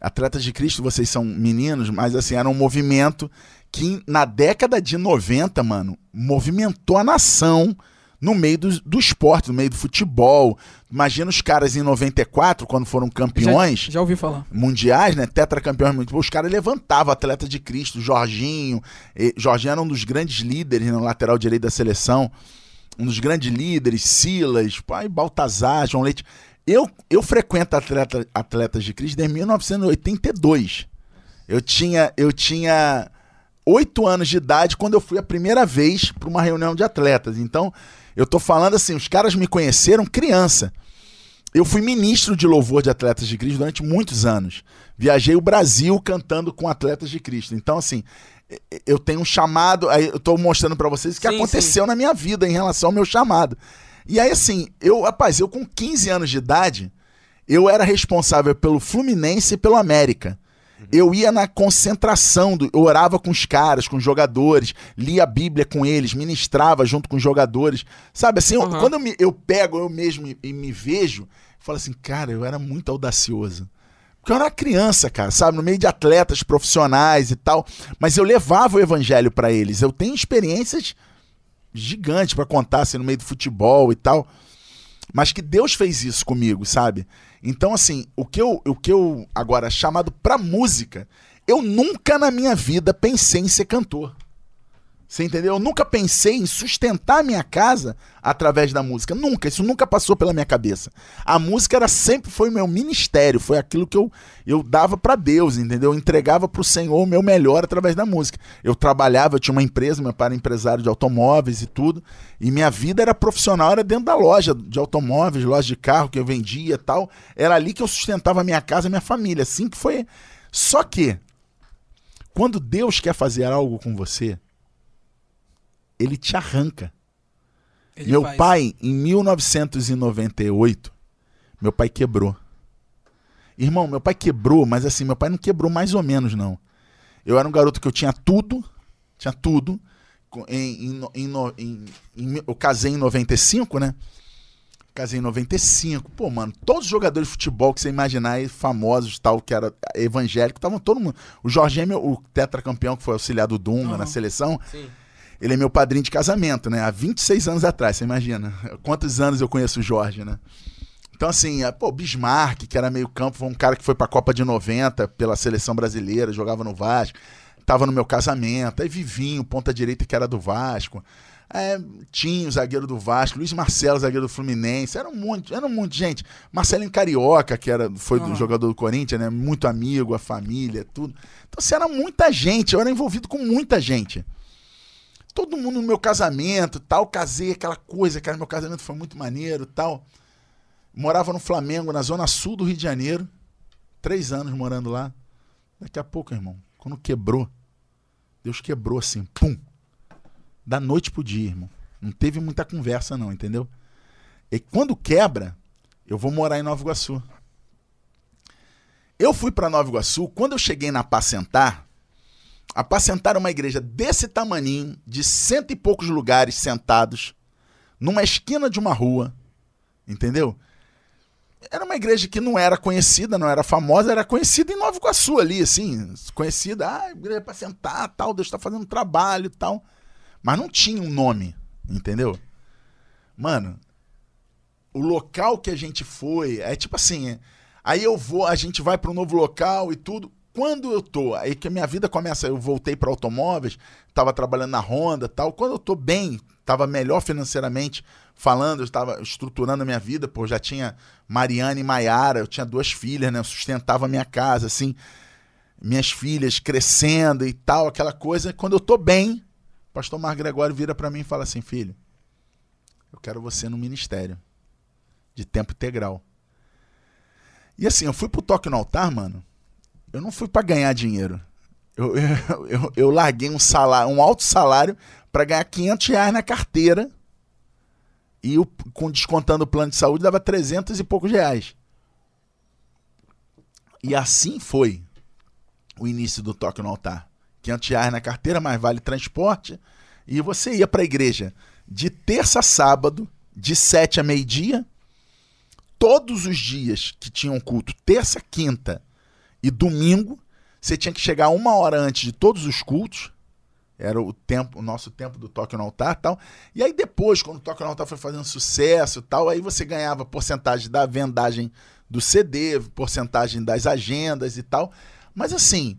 Atletas de Cristo, vocês são meninos, mas assim, era um movimento que na década de 90, mano, movimentou a nação no meio do, do esporte, no meio do futebol. Imagina os caras em 94, quando foram campeões Já ouvi falar. mundiais, né? Tetracampeões mundiais. Os caras levantavam atleta de Cristo, Jorginho. E, Jorginho era um dos grandes líderes no lateral direito da seleção. Um dos grandes líderes, Silas, pai, Baltazar, João Leite. Eu, eu frequento atleta, atletas de Cristo desde 1982. Eu tinha, eu tinha oito anos de idade quando eu fui a primeira vez para uma reunião de atletas. Então, eu tô falando assim, os caras me conheceram criança. Eu fui ministro de louvor de atletas de Cristo durante muitos anos. Viajei o Brasil cantando com atletas de Cristo. Então, assim, eu tenho um chamado. Aí eu tô mostrando para vocês o que Sim, aconteceu na minha vida em relação ao meu chamado. E aí, assim, eu, rapaz, eu com 15 anos de idade, eu era responsável pelo Fluminense e pelo América. Eu ia na concentração, do, eu orava com os caras, com os jogadores, lia a Bíblia com eles, ministrava junto com os jogadores. Sabe assim, eu- Uhum. quando eu, me- eu pego eu mesmo e, e me vejo, eu falo assim, cara, eu era muito audacioso. Porque eu era criança, cara, sabe? No meio de atletas profissionais e tal. Mas eu levava o evangelho pra eles. Eu tenho experiências gigantes pra contar, assim, no meio do futebol e tal. Mas que Deus fez isso comigo, sabe? Então, assim, o que eu, o que eu agora chamado pra música, eu nunca na minha vida pensei em ser cantor. Você entendeu? Eu nunca pensei em sustentar minha casa através da música. Nunca. Isso nunca passou pela minha cabeça. A música era sempre foi meu ministério, foi aquilo que eu, eu dava pra Deus, entendeu? Eu entregava pro Senhor o meu melhor através da música. Eu trabalhava, eu tinha uma empresa, meu pai era empresário de automóveis e tudo, e minha vida era profissional, era dentro da loja de automóveis, loja de carro que eu vendia e tal. Era ali que eu sustentava a minha casa, a minha família, assim que foi. Só que quando Deus quer fazer algo com você, ele te arranca. Ele meu faz. pai, em 1998, meu pai quebrou. Irmão, meu pai quebrou, mas assim, meu pai não quebrou mais ou menos, não. Eu era um garoto que eu tinha tudo, tinha tudo. Em, em em em- eu casei em 95, né? Casei em 95. Pô, mano, todos os jogadores de futebol que você imaginar famosos tal, que era evangélico, estavam todo mundo. O Jorginho, é meu- o tetracampeão que foi auxiliar do Dunga na seleção, Sim. Ele é meu padrinho de casamento, né? Há 26 anos atrás, você imagina. Quantos anos eu conheço o Jorge, né? Então, assim, é, pô, Bismarck, que era meio campo, foi um cara que foi pra Copa de 90 pela seleção brasileira, jogava no Vasco, tava no meu casamento. Aí Vivinho, ponta direita, que era do Vasco. É, Tinho, zagueiro do Vasco, Luiz Marcelo, zagueiro do Fluminense, era um monte, era um monte de gente. Marcelinho Carioca, que era, foi do Aham. jogador do Corinthians, né? Muito amigo, a família, tudo. Então, assim, era muita gente, eu era envolvido com muita gente todo mundo no meu casamento, tal, casei, aquela coisa, cara, meu casamento foi muito maneiro, tal. Morava no Flamengo, na zona sul do Rio de Janeiro, três anos morando lá. Daqui a pouco, irmão, quando quebrou, Deus quebrou assim, pum, da noite pro dia, irmão. Não teve muita conversa não, entendeu? E quando quebra, eu vou morar em Nova Iguaçu. Eu fui para Nova Iguaçu, quando eu cheguei na Apacentar, Apacentar uma igreja desse tamaninho, de cento e poucos lugares sentados, numa esquina de uma rua, entendeu? Era uma igreja que não era conhecida, não era famosa, era conhecida em Nova Iguaçu ali, assim, conhecida, ah, igreja para sentar, tal, Deus está fazendo trabalho tal. Mas não tinha um nome, entendeu? Mano, o local que a gente foi, é tipo assim, é- aí eu vou, a gente vai para um novo local e tudo. Quando eu tô, aí que a minha vida começa, eu voltei para automóveis, tava trabalhando na Honda, tal. Quando eu tô bem, tava melhor financeiramente falando, eu estava estruturando a minha vida, pô, já tinha Mariana e Maiara, eu tinha duas filhas, né? Eu sustentava a minha casa, assim, minhas filhas crescendo e tal, aquela coisa. Quando eu tô bem, o pastor Mar Gregório vira para mim e fala assim: "Filho, eu quero você no ministério de tempo integral". E assim, eu fui pro toque no altar, mano. Eu não fui pra ganhar dinheiro. Eu, eu, eu, eu larguei um salário, um alto salário para ganhar 500 reais na carteira. E o, com descontando o plano de saúde dava 300 e poucos reais. E assim foi o início do toque no altar. 500 reais na carteira, mais vale transporte. E você ia para a igreja de terça a sábado, de 7 a meio-dia. Todos os dias que tinham culto, terça, quinta e domingo, você tinha que chegar uma hora antes de todos os cultos. Era o tempo, o nosso tempo do toque no altar, tal. E aí depois, quando o toque no altar foi fazendo sucesso, tal, aí você ganhava porcentagem da vendagem do CD, porcentagem das agendas e tal. Mas assim,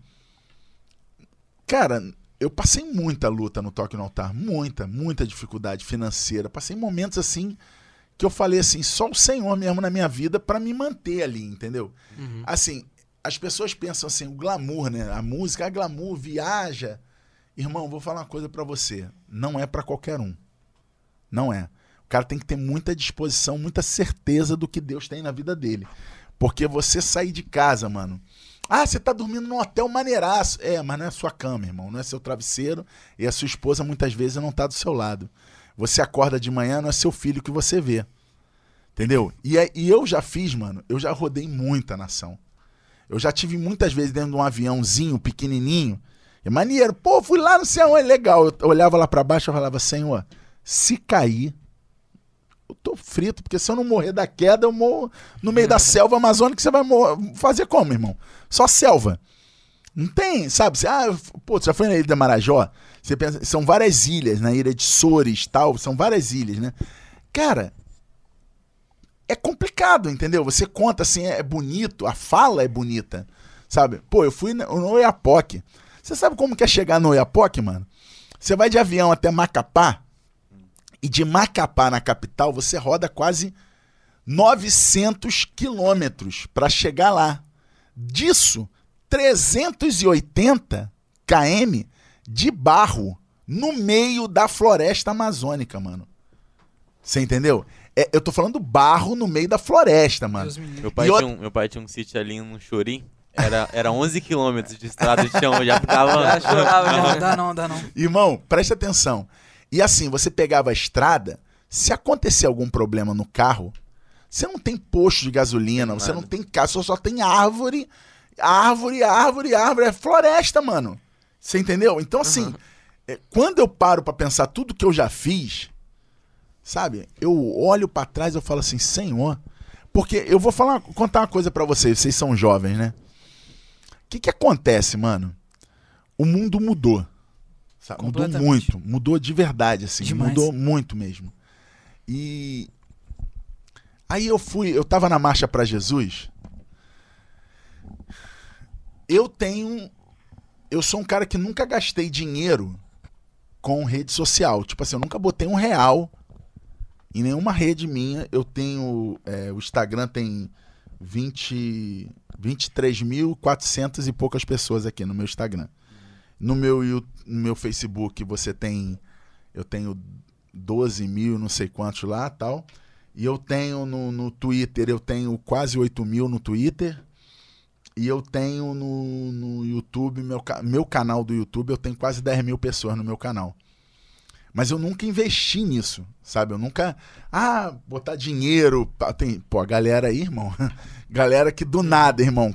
cara, eu passei muita luta no toque no altar, muita, muita dificuldade financeira. Passei momentos assim que eu falei assim, só o Senhor mesmo na minha vida para me manter ali, entendeu? Assim, as pessoas pensam assim, o glamour, né? A música, a glamour, viaja. Irmão, vou falar uma coisa pra você. Não é pra qualquer um. Não é. O cara tem que ter muita disposição, muita certeza do que Deus tem na vida dele. Porque você sair de casa, mano. Ah, você tá dormindo num hotel maneiraço. É, mas não é sua cama, irmão. Não é seu travesseiro. E a sua esposa muitas vezes não tá do seu lado. Você acorda de manhã, não é seu filho que você vê. Entendeu? E, é- e eu já fiz, mano. Eu já rodei muita nação. Eu já tive muitas vezes dentro de um aviãozinho pequenininho. É maneiro. Pô, fui lá no céu, é legal. Eu olhava lá pra baixo e falava, Senhor, se cair, eu tô frito, porque se eu não morrer da queda, eu morro no meio da selva amazônica, você vai fazer como, irmão? Só selva. Não tem, sabe? Você, ah, pô, você já foi na Ilha da Marajó? Você pensa, são várias ilhas, na Ilha de Sores tal, são várias ilhas, né? Cara, é complicado, entendeu? Você conta assim, é bonito, a fala é bonita, sabe? Pô, eu fui no Oiapoque. Você sabe como que é chegar no Oiapoque, mano? Você vai de avião até Macapá e de Macapá na capital você roda quase 900 quilômetros para chegar lá. Disso, 380 km de barro no meio da floresta amazônica, mano. Você entendeu? É, eu tô falando barro no meio da floresta, mano. Meu pai, E tinha outra- um, meu pai tinha um sítio ali no Chorim. Era, era 11 quilômetros de estrada de chão, eu já ficava. Já chorava, Não, já. dá não, dá não. Irmão, presta atenção. E assim, você pegava a estrada, se acontecer algum problema no carro, Você não tem posto de gasolina, você Nada. não tem casa, só, só tem árvore, árvore, árvore, árvore. É floresta, mano. Você entendeu? Então, assim, é, quando eu paro pra pensar tudo que eu já fiz, sabe? Eu olho pra trás e eu falo assim, Senhor. Porque eu vou falar, contar uma coisa pra vocês, vocês são jovens, né? O que, que acontece, mano? O mundo mudou. sabe? Mudou muito, mudou de verdade, assim. Demais. Mudou muito mesmo. E aí eu fui, eu tava na marcha pra Jesus. Eu tenho eu sou um cara que nunca gastei dinheiro com rede social. Tipo assim, eu nunca botei um real em nenhuma rede minha. Eu tenho. é, o Instagram tem 20, 23.400 e poucas pessoas aqui no meu Instagram. No meu, no meu Facebook você tem. Eu tenho 12 mil, não sei quantos lá tal. E eu tenho no, no Twitter, eu tenho quase 8 mil no Twitter. E eu tenho no, no YouTube, meu, meu canal do YouTube, eu tenho quase 10 mil pessoas no meu canal. Mas eu nunca investi nisso, sabe? Eu nunca. Ah, botar dinheiro. Tem, pô, a galera aí, irmão. Galera que do nada, irmão.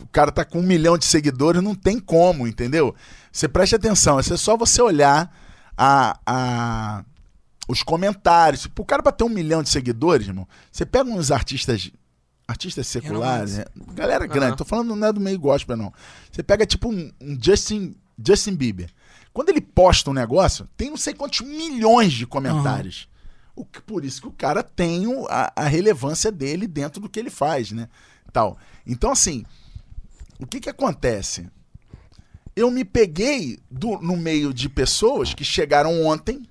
O cara tá com um milhão de seguidores, não tem como, entendeu? Você preste atenção, é só você olhar a, a, os comentários. O cara pra ter um milhão de seguidores, irmão, você pega uns artistas. Artistas seculares, né? galera grande, Aham. tô falando não é do meio gospel, não. Você pega tipo um, um Justin, Justin Bieber. Quando ele posta um negócio, tem não sei quantos milhões de comentários. O que- por isso que o cara tem a, a relevância dele dentro do que ele faz, né? Tal. Então, assim, o que que acontece? Eu me peguei do- no meio de pessoas que chegaram ontem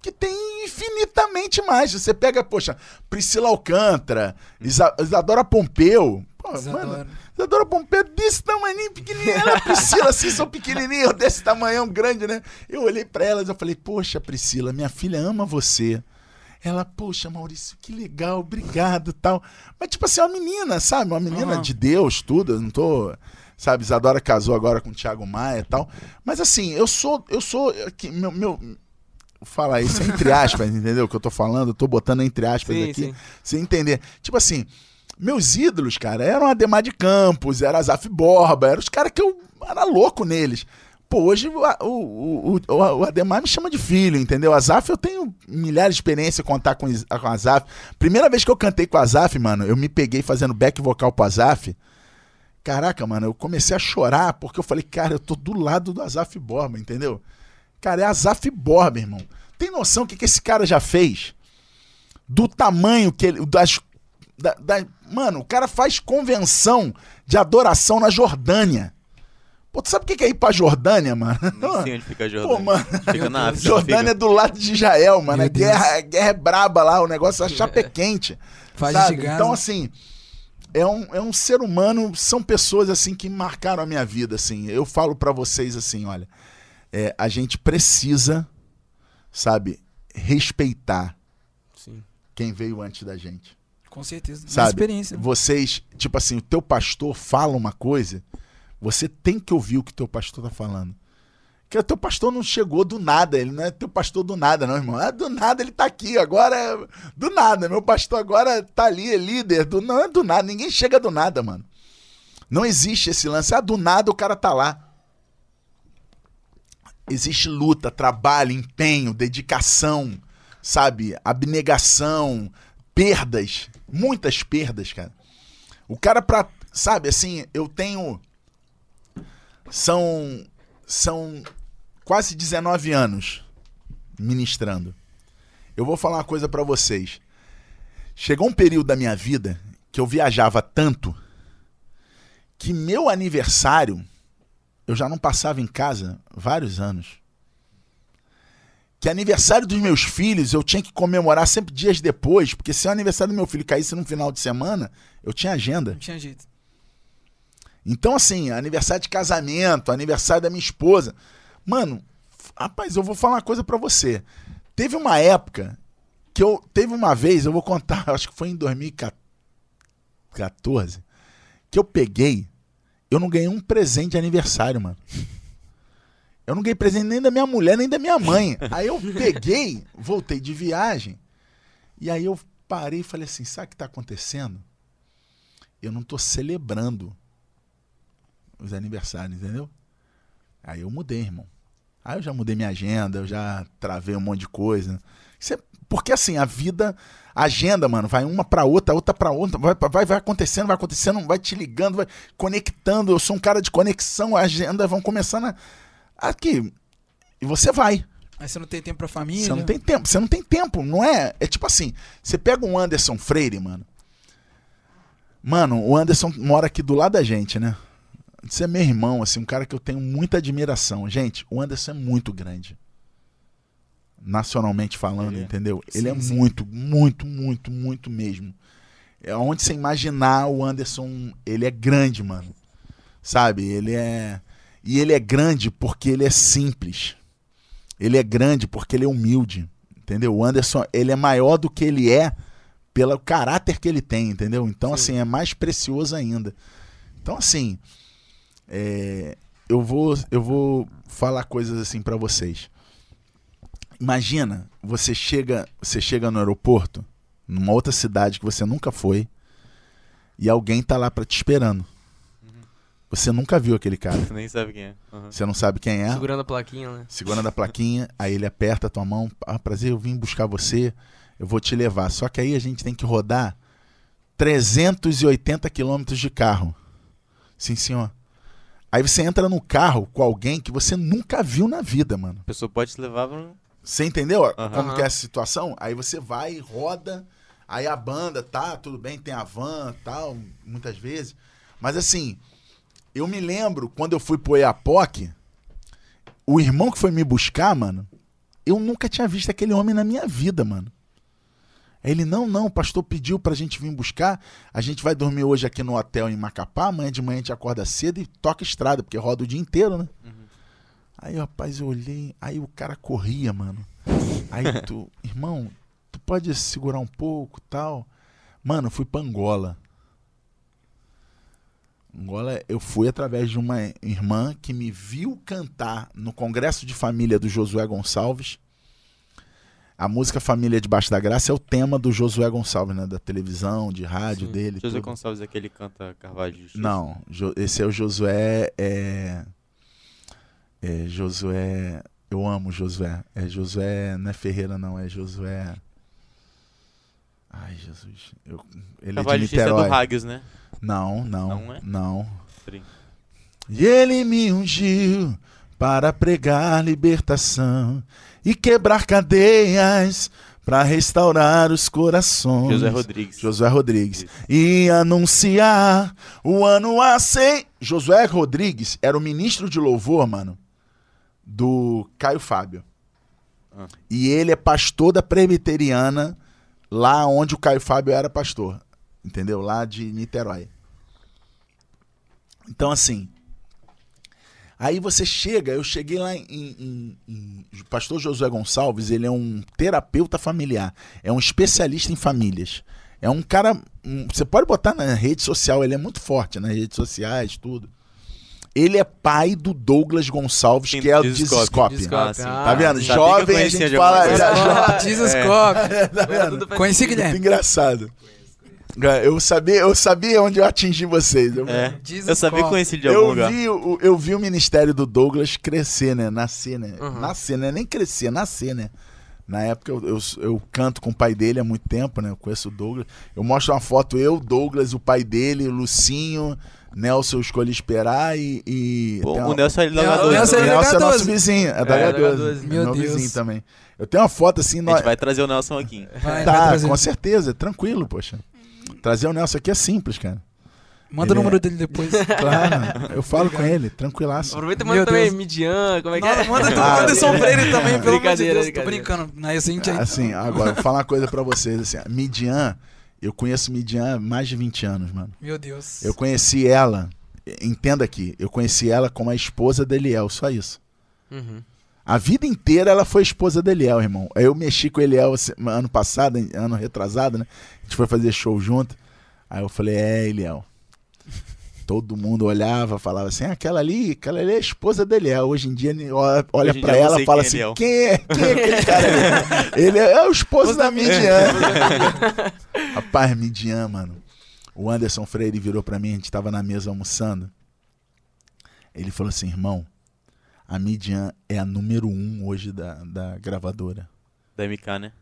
que tem infinitamente mais. Você pega, poxa, Priscila Alcântara, Isa- Isadora Pompeu. Pô, Isadora. mano, Isadora Pompeu desse tamanho pequenininha. Ela, Priscila, assim, são pequenininhos, desse tamanhão grande, né? Eu olhei pra elas e falei, poxa, Priscila, minha filha ama você. Ela, poxa, Maurício, que legal, obrigado tal. Mas, tipo assim, uma menina, sabe? Uma menina Aham. de Deus, tudo. Não tô. Sabe, Isadora casou agora com o Thiago Maia e tal. Mas assim, eu sou. Eu sou. aqui, Meu, meu, vou falar isso entre aspas, entendeu? O que eu tô falando, eu tô botando entre aspas Sim, aqui. sim. Você entender. Tipo assim, meus ídolos, cara, eram Ademar de Campos, era Azaf Borba, eram os caras que eu era louco neles. Pô, hoje o, o, o, o, Ademar me chama de filho, entendeu? Azaf, eu tenho milhares de experiência contar com, com Azaf. Primeira vez que eu cantei com Azaf, mano, eu me peguei fazendo back vocal pro Azaf. Caraca, mano, eu comecei a chorar porque eu falei, cara, eu tô do lado do Azaf Borba, entendeu? Cara, é Azaf Borba, irmão. Tem noção do que, que esse cara já fez? Do tamanho que ele. Das, da, da- mano, o cara faz convenção de adoração na Jordânia. Pô, tu sabe o que que é ir pra Jordânia, mano? Nem sei onde fica a Jordânia. Pô, mano. Fica na África. Jordânia é do lado de Israel, mano. A guerra, a guerra é braba lá, o negócio é chapa é quente. Faz sabe? de Gaza. Então, assim, é um, é um ser humano, são pessoas assim que marcaram a minha vida, assim. Eu falo pra vocês assim, olha, é, a gente precisa, sabe, respeitar Sim. quem veio antes da gente. Com certeza. Sabe? experiência. Vocês, tipo assim, o teu pastor fala uma coisa, você tem que ouvir o que o teu pastor tá falando. Porque o teu pastor não chegou do nada, ele não é teu pastor do nada, não, irmão. Ah, do nada ele tá aqui, agora é do nada. Meu pastor agora tá ali, é líder. Do, não é do nada, ninguém chega do nada, mano. Não existe esse lance. Ah, do nada o cara tá lá. Existe luta, trabalho, empenho, dedicação, sabe? Abnegação, perdas, muitas perdas, cara. O cara pra, sabe, assim, eu tenho são são quase 19 anos ministrando. Eu vou falar uma coisa pra vocês. Chegou um período da minha vida que eu viajava tanto que meu aniversário eu já não passava em casa vários anos. Que aniversário dos meus filhos eu tinha que comemorar sempre dias depois, porque se o aniversário do meu filho caísse no final de semana, eu tinha agenda. Não tinha jeito. Então, assim, aniversário de casamento, aniversário da minha esposa. Mano, rapaz, eu vou falar uma coisa pra você. Teve uma época que eu. Teve uma vez, eu vou contar, acho que foi em 2014, que eu peguei. Eu não ganhei um presente de aniversário, mano. Eu não ganhei presente nem da minha mulher, nem da minha mãe. Aí eu peguei, voltei de viagem. E aí eu parei e falei assim: sabe o que está acontecendo? Eu não estou celebrando os aniversários, entendeu? Aí eu mudei, irmão. Aí eu já mudei minha agenda, eu já travei um monte de coisa. É- porque assim, a vida, a agenda, mano, vai uma pra outra, outra pra outra, vai, vai, vai acontecendo, vai acontecendo, vai te ligando, vai conectando. Eu sou um cara de conexão, a agenda vão começando a... aqui. E você vai. Mas você não tem tempo pra família? Você não tem tempo, você não tem tempo, não é? É tipo assim, você pega um Anderson Freire, mano. Mano, o Anderson mora aqui do lado da gente, né? Você é meu irmão, assim, um cara que eu tenho muita admiração. Gente, o Anderson é muito grande. Nacionalmente falando, Ele é. entendeu? Ele é Sim, sim. muito, muito, muito, muito mesmo. É onde você imaginar o Anderson, ele é grande, mano. Sabe? Ele é. E ele é grande porque ele é simples. Ele é grande porque ele é humilde. Entendeu? O Anderson, ele é maior do que ele é pelo caráter que ele tem, entendeu? Então, assim, é mais precioso ainda. Então, assim, é, eu, vou, eu vou falar coisas assim pra vocês. Imagina, você chega, você chega no aeroporto, numa outra cidade que você nunca foi, e alguém tá lá pra te esperando. Você nunca viu aquele cara. Você nem sabe quem é. Aham. Você não sabe quem é Segurando a plaquinha, né? segurando a plaquinha, aí ele aperta a tua mão, ah, prazer, eu vim buscar você, eu vou te levar. Só que aí a gente tem que rodar 380 quilômetros de carro. Sim, senhor. Aí você entra no carro com alguém que você nunca viu na vida, mano. A pessoa pode te levar pra... Você entendeu Aham. como que é essa situação? Aí você vai, roda, aí a banda, tá, tudo bem, tem a van, tal, muitas vezes. Mas assim, eu me lembro quando eu fui pro Eapoc, o irmão que foi me buscar, mano, eu nunca tinha visto aquele homem na minha vida, mano. Ele, não, não, o pastor pediu pra gente vir buscar. A gente vai dormir hoje aqui no hotel em Macapá. Amanhã de manhã a gente acorda cedo e toca estrada, porque roda o dia inteiro, né? Aí, rapaz, eu olhei. Aí o cara corria, mano. Aí tu, irmão, tu pode segurar um pouco tal. Mano, fui pra Angola. Angola, eu fui através de uma irmã que me viu cantar no congresso de família do Josué Gonçalves. A música Família Debaixo da Graça é o tema do Josué Gonçalves, né? Da televisão, de rádio Sim. dele. José tudo. Gonçalves é aquele que canta Carvalho de Justiça. Não, esse é o Josué. É, é Josué. Eu amo Josué. É Josué, não é Ferreira, não, é Josué. Ai, Jesus. Eu, ele Carvalho é de Justiça é do Niterói. Hagios, né? não, não, Não é? não. Sim. E ele me ungiu para pregar libertação e quebrar cadeias para restaurar os corações. José Rodrigues. Josué Rodrigues. Isso. E anunciar o ano a cem. Josué Rodrigues era o ministro de louvor, mano, do Caio Fábio. Ah. E ele é pastor da presbiteriana lá onde o Caio Fábio era pastor. Entendeu? Lá de Niterói. Então, assim. Aí você chega, eu cheguei lá em, em- em- Pastor Josué Gonçalves, ele é um terapeuta familiar, é um especialista em famílias. É um cara. um- você pode botar na rede social, ele é muito forte nas redes sociais, tudo. Ele é pai do Douglas Gonçalves, Sim, que é o. Dizescope. Ah. Ah, Tá vendo? eu Jovem, a gente fala. Jesus É. Tá vendo? Conheci. Guilherme. Engraçado. Eu sabia, eu sabia onde eu atingi vocês. Eu, É. Eu sabia que conheci de algum eu lugar. vi, o, eu vi o ministério do Douglas crescer, né? Nascer, né? Uhum. Nascer, né? Nem crescer, nascer, né? Na época eu, eu, eu canto com o pai dele há muito tempo, né? Eu conheço o Douglas. Eu mostro uma foto, eu, Douglas, o pai dele, o Lucinho, Nelson, eu escolhi esperar e. e tem o uma- Nelson é da Nelson- o é? Nelson é nosso H12. vizinho, é da É, H12. H12. é Meu meu Deus. vizinho também. Eu tenho uma foto assim. A gente vai trazer o Nelson aqui. Vai, vai Tá, trazer. com certeza, tranquilo, poxa. Trazer o Nelson aqui é simples, cara. Manda o Ele número é- dele depois. Claro, eu falo com ele, tranquilaço. Aproveita e Meu manda também Deus. Midian, como é que Não, é? manda Ah, Anderson Freire também, pelo amor de Brincadeira, Deus. Tô brincando. Não, esse a gente aí. Assim, agora, vou falar uma coisa pra vocês. Assim, a Midian, eu conheço Midian há mais de 20 anos, mano. Meu Deus. Eu conheci ela, entenda aqui, eu conheci ela como a esposa de Eliel, só isso. Uhum. A vida inteira ela foi esposa de Eliel, irmão. Aí eu mexi com Eliel esse- ano passado, ano retrasado, né? A gente foi fazer show junto. Aí eu falei, é, Eliel. Todo mundo olhava, falava assim: "Ah, aquela ali, aquela ali é a esposa dele. É, Hoje em dia olha, não ela e fala quem assim: ele é. quem é? Quem é aquele cara ali? Ele é, é o esposo da Midian. Rapaz, Midian, mano. O Anderson Freire virou pra mim, a gente tava na mesa almoçando. Ele falou assim: irmão, a Midian é a número um hoje da, da gravadora. Da MK, né?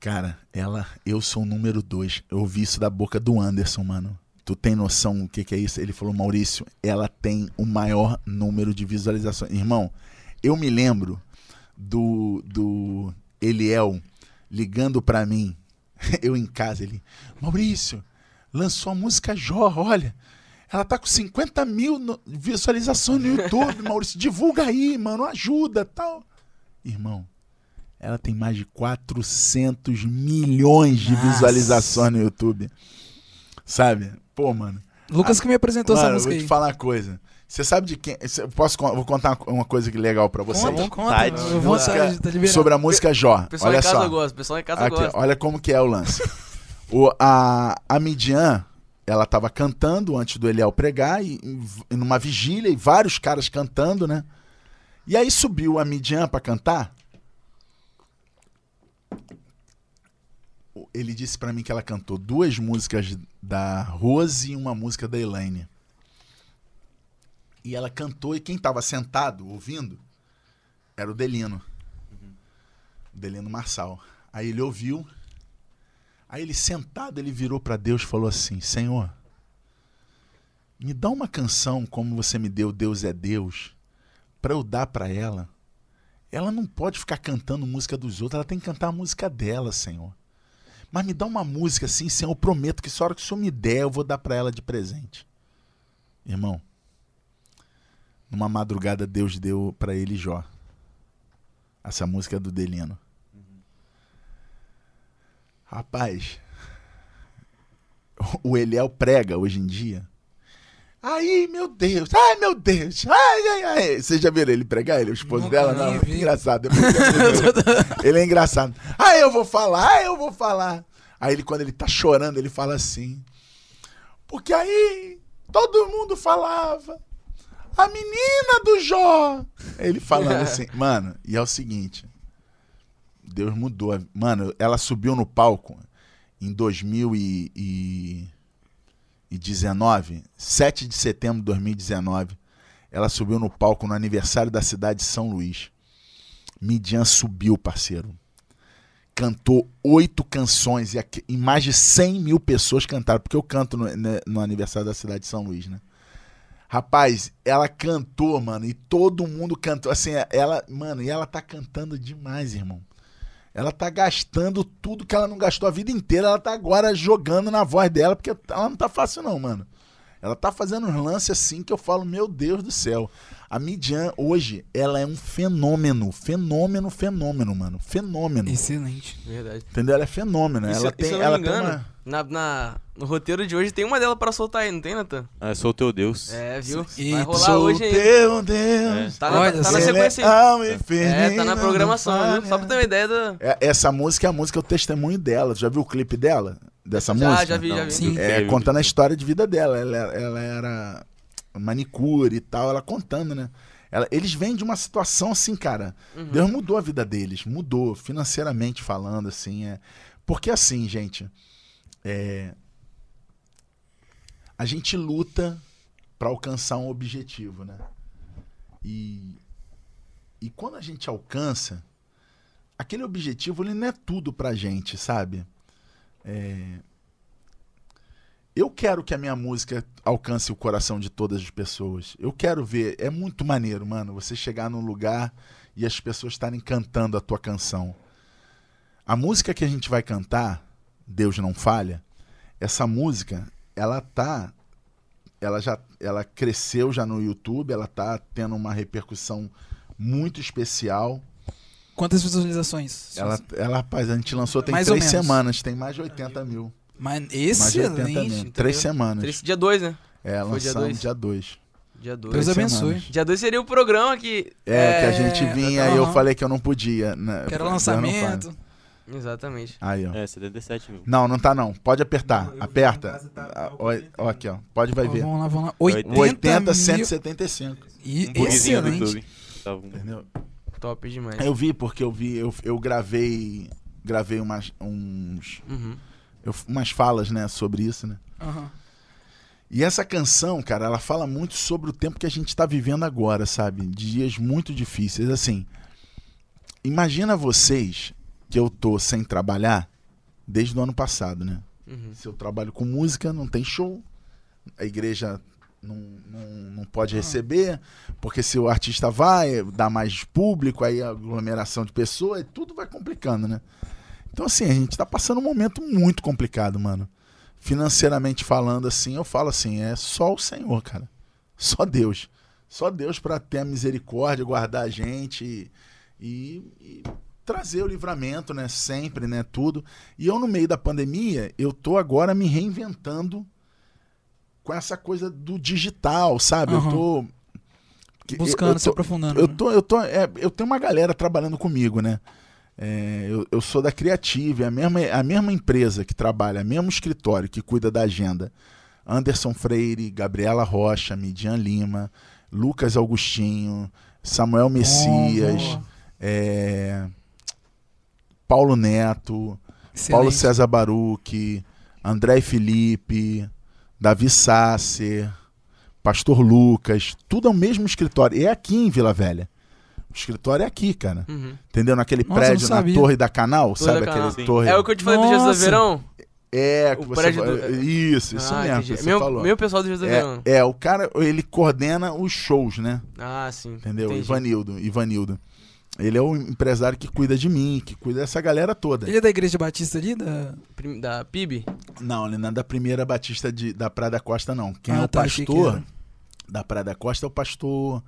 Cara, ela, eu sou o número dois. Eu ouvi isso da boca do Anderson, mano. Tu tem noção o que, que é isso? Ele falou, Maurício, ela tem o maior número de visualizações. Irmão, eu me lembro do, do Eliel ligando pra mim, eu em casa, ele, Maurício, lançou a música Jó, olha. Ela tá com 50 mil no- visualizações no YouTube, Maurício. Divulga aí, mano, ajuda tal. Irmão, ela tem mais de 400 milhões de Nossa. visualizações no YouTube. Sabe? Pô, mano. Lucas que me apresentou mano, essa eu música vou aí. te falar uma coisa. Você sabe de quem. cê- Posso vou contar uma coisa que legal pra você? Conta, conta. vontade. Eu vou vontade, tá. Sobre a música Jó. O pessoal Olha em casa só. gosta, pessoal em casa Aqui, gosta. olha como que é o lance. o, a, a Midian, ela tava cantando antes do Eliel pregar, e, e numa vigília, e vários caras cantando, né? E aí subiu a Midian pra cantar. Ele disse pra mim que ela cantou duas músicas da Rose e uma música da Elaine. E ela cantou, e quem tava sentado ouvindo era o Delino. O Delino Marçal. Aí ele ouviu. Aí ele sentado, ele virou pra Deus e falou assim: Senhor, me dá uma canção como você me deu, Deus é Deus, pra eu dar pra ela. Ela não pode ficar cantando música dos outros, ela tem que cantar a música dela, Senhor. Mas me dá uma música assim, Senhor, eu prometo que só a hora que o Senhor me der, eu vou dar pra ela de presente. Irmão, numa madrugada Deus deu pra ele Jó. Essa música é do Delino. Rapaz, o Eliel prega hoje em dia. Aí, meu Deus, ai, meu Deus, ai, ai, ai. Vocês já viram ele pregar, ele, o esposo Nunca dela? Não, vi. engraçado. ele é engraçado. Ah, eu vou falar, ah, eu vou falar. Aí ele, quando ele tá chorando, ele fala assim. Porque aí todo mundo falava. A menina do Jó. Ele falando assim, mano, e é o seguinte. Deus mudou. a- Mano, ela subiu no palco em 2019, 7 de setembro de 2019. Ela subiu no palco no aniversário da cidade de São Luís. Midian subiu, parceiro. Cantou oito canções e, e mais de 100 mil pessoas cantaram, porque eu canto no, né, no aniversário da cidade de São Luís, né? Rapaz, ela cantou, mano, e todo mundo cantou. Assim, ela, mano, e ela tá cantando demais, irmão. Ela tá gastando tudo que ela não gastou a vida inteira. Ela tá agora jogando na voz dela, porque ela não tá fácil, não, mano. Ela tá fazendo uns lances assim que eu falo, meu Deus do céu. A Midian, hoje, ela é um fenômeno. Fenômeno, fenômeno, mano. Fenômeno. Excelente. Verdade. Entendeu? Ela é fenômeno. Se- ela e tem, se eu não ela me tem engano, uma. na, na- no roteiro de hoje tem uma dela pra soltar aí, não tem, Natan? Ah, sou teu Deus. É, viu? E Vai rolar Sou hoje aí. teu Deus. Tá na, Olha, tá na se Ele é sequência aí. É, infinita, tá na programação, viu? Só pra ter uma ideia da. É, Essa música é a música, é o testemunho dela. Tu já viu o clipe dela? Dessa Já, música? já vi, já vi. Sim. É, contando a história de vida dela. Ela, ela era manicure e tal, ela contando, né? Ela- eles vêm de uma situação assim, cara. Uhum. Deus mudou a vida deles, mudou, financeiramente falando, assim. É. Porque assim, gente, é, a gente luta para alcançar um objetivo, né? E, e quando a gente alcança, aquele objetivo ele não é tudo pra gente, sabe? É, eu quero que a minha música alcance o coração de todas as pessoas. Eu quero ver. É muito maneiro, mano, você chegar num lugar e as pessoas estarem cantando a tua canção. A música que a gente vai cantar, Deus não falha, essa música, ela tá ela já ela cresceu já no YouTube, ela tá tendo uma repercussão muito especial. Quantas visualizações? Ela, ela rapaz, a gente lançou tem Mais três semanas, tem mais de 80 mil. Mas Mais de 80 mil. excelente. Três semanas. Três- Dia 2, né? É, Foi dia lançamos dois. dia 2. Dia 2. Deus abençoe. semanas. Dia 2 seria o programa que. É, que a É, gente vinha e eu falei que eu não podia. Né? Que era fala. lançamento. Exatamente. Aí, ó. É, 77 mil. Não, não tá não. Pode apertar. Não, Aperta. tá- Ah, tá ó, ó aqui, ó. Pode vai Ó, ver. vamos lá, vamos lá. 80 80, 80, mil. 175. E Um excelente. Um- Entendeu? Top demais. Eu vi porque eu vi, eu, eu gravei, gravei umas, uns, Uhum. eu- umas falas, né, sobre isso, né? Aham. E essa canção, cara, ela fala muito sobre o tempo que a gente tá vivendo agora, sabe? Dias muito difíceis. Assim, imagina vocês que eu tô sem trabalhar desde o ano passado, né? Uhum. Se eu trabalho com música, não tem show, a igreja não, não, não pode receber, porque se o artista vai, dá mais público, aí aglomeração de pessoas, tudo vai complicando, né? Então, assim, a gente tá passando um momento muito complicado, mano. Financeiramente falando, assim, eu falo assim, é só o Senhor, cara. Só Deus. Só Deus para ter a misericórdia, guardar a gente e, e- e trazer o livramento, né? Sempre, né? Tudo. E eu, no meio da pandemia, eu tô agora me reinventando com essa coisa do digital, sabe? Aham. Eu tô. Buscando, eu se tô- aprofundando. eu né? tô, eu tô, é, eu tenho uma galera trabalhando comigo, né? É, eu, eu sou da Criative, a mesma, a mesma empresa que trabalha, o mesmo escritório que cuida da agenda. Anderson Freire, Gabriela Rocha, Midian Lima, Lucas Augustinho, Samuel Messias, é, Paulo Neto, Excelente. Paulo César Baruch, André Felipe, Davi Sasser, Pastor Lucas, tudo é o mesmo escritório. E é aqui em Vila Velha. O escritório é aqui, cara. Uhum. Entendeu? Naquele Nossa, prédio, na. Torre da Canal, Torre sabe da aquele Canal. Sim. torre? É o que eu te falei do Jesus Nossa. Verão? É, o você prédio falou- do- Isso, isso ah, mesmo você meu, falou. meu pessoal do Jesus da Verão. É, é, o cara, ele coordena os shows, né? Ah, sim. Entendeu? Entendi. Ivanildo, Ivanildo. Ele é o empresário que cuida de mim, que cuida dessa galera toda. Ele é da Igreja Batista ali? Da... Da PIB? Não, ele não é da primeira Batista de, da Praia da Costa, não. Quem Ah, é o tá, pastor da Praia da Costa é o pastor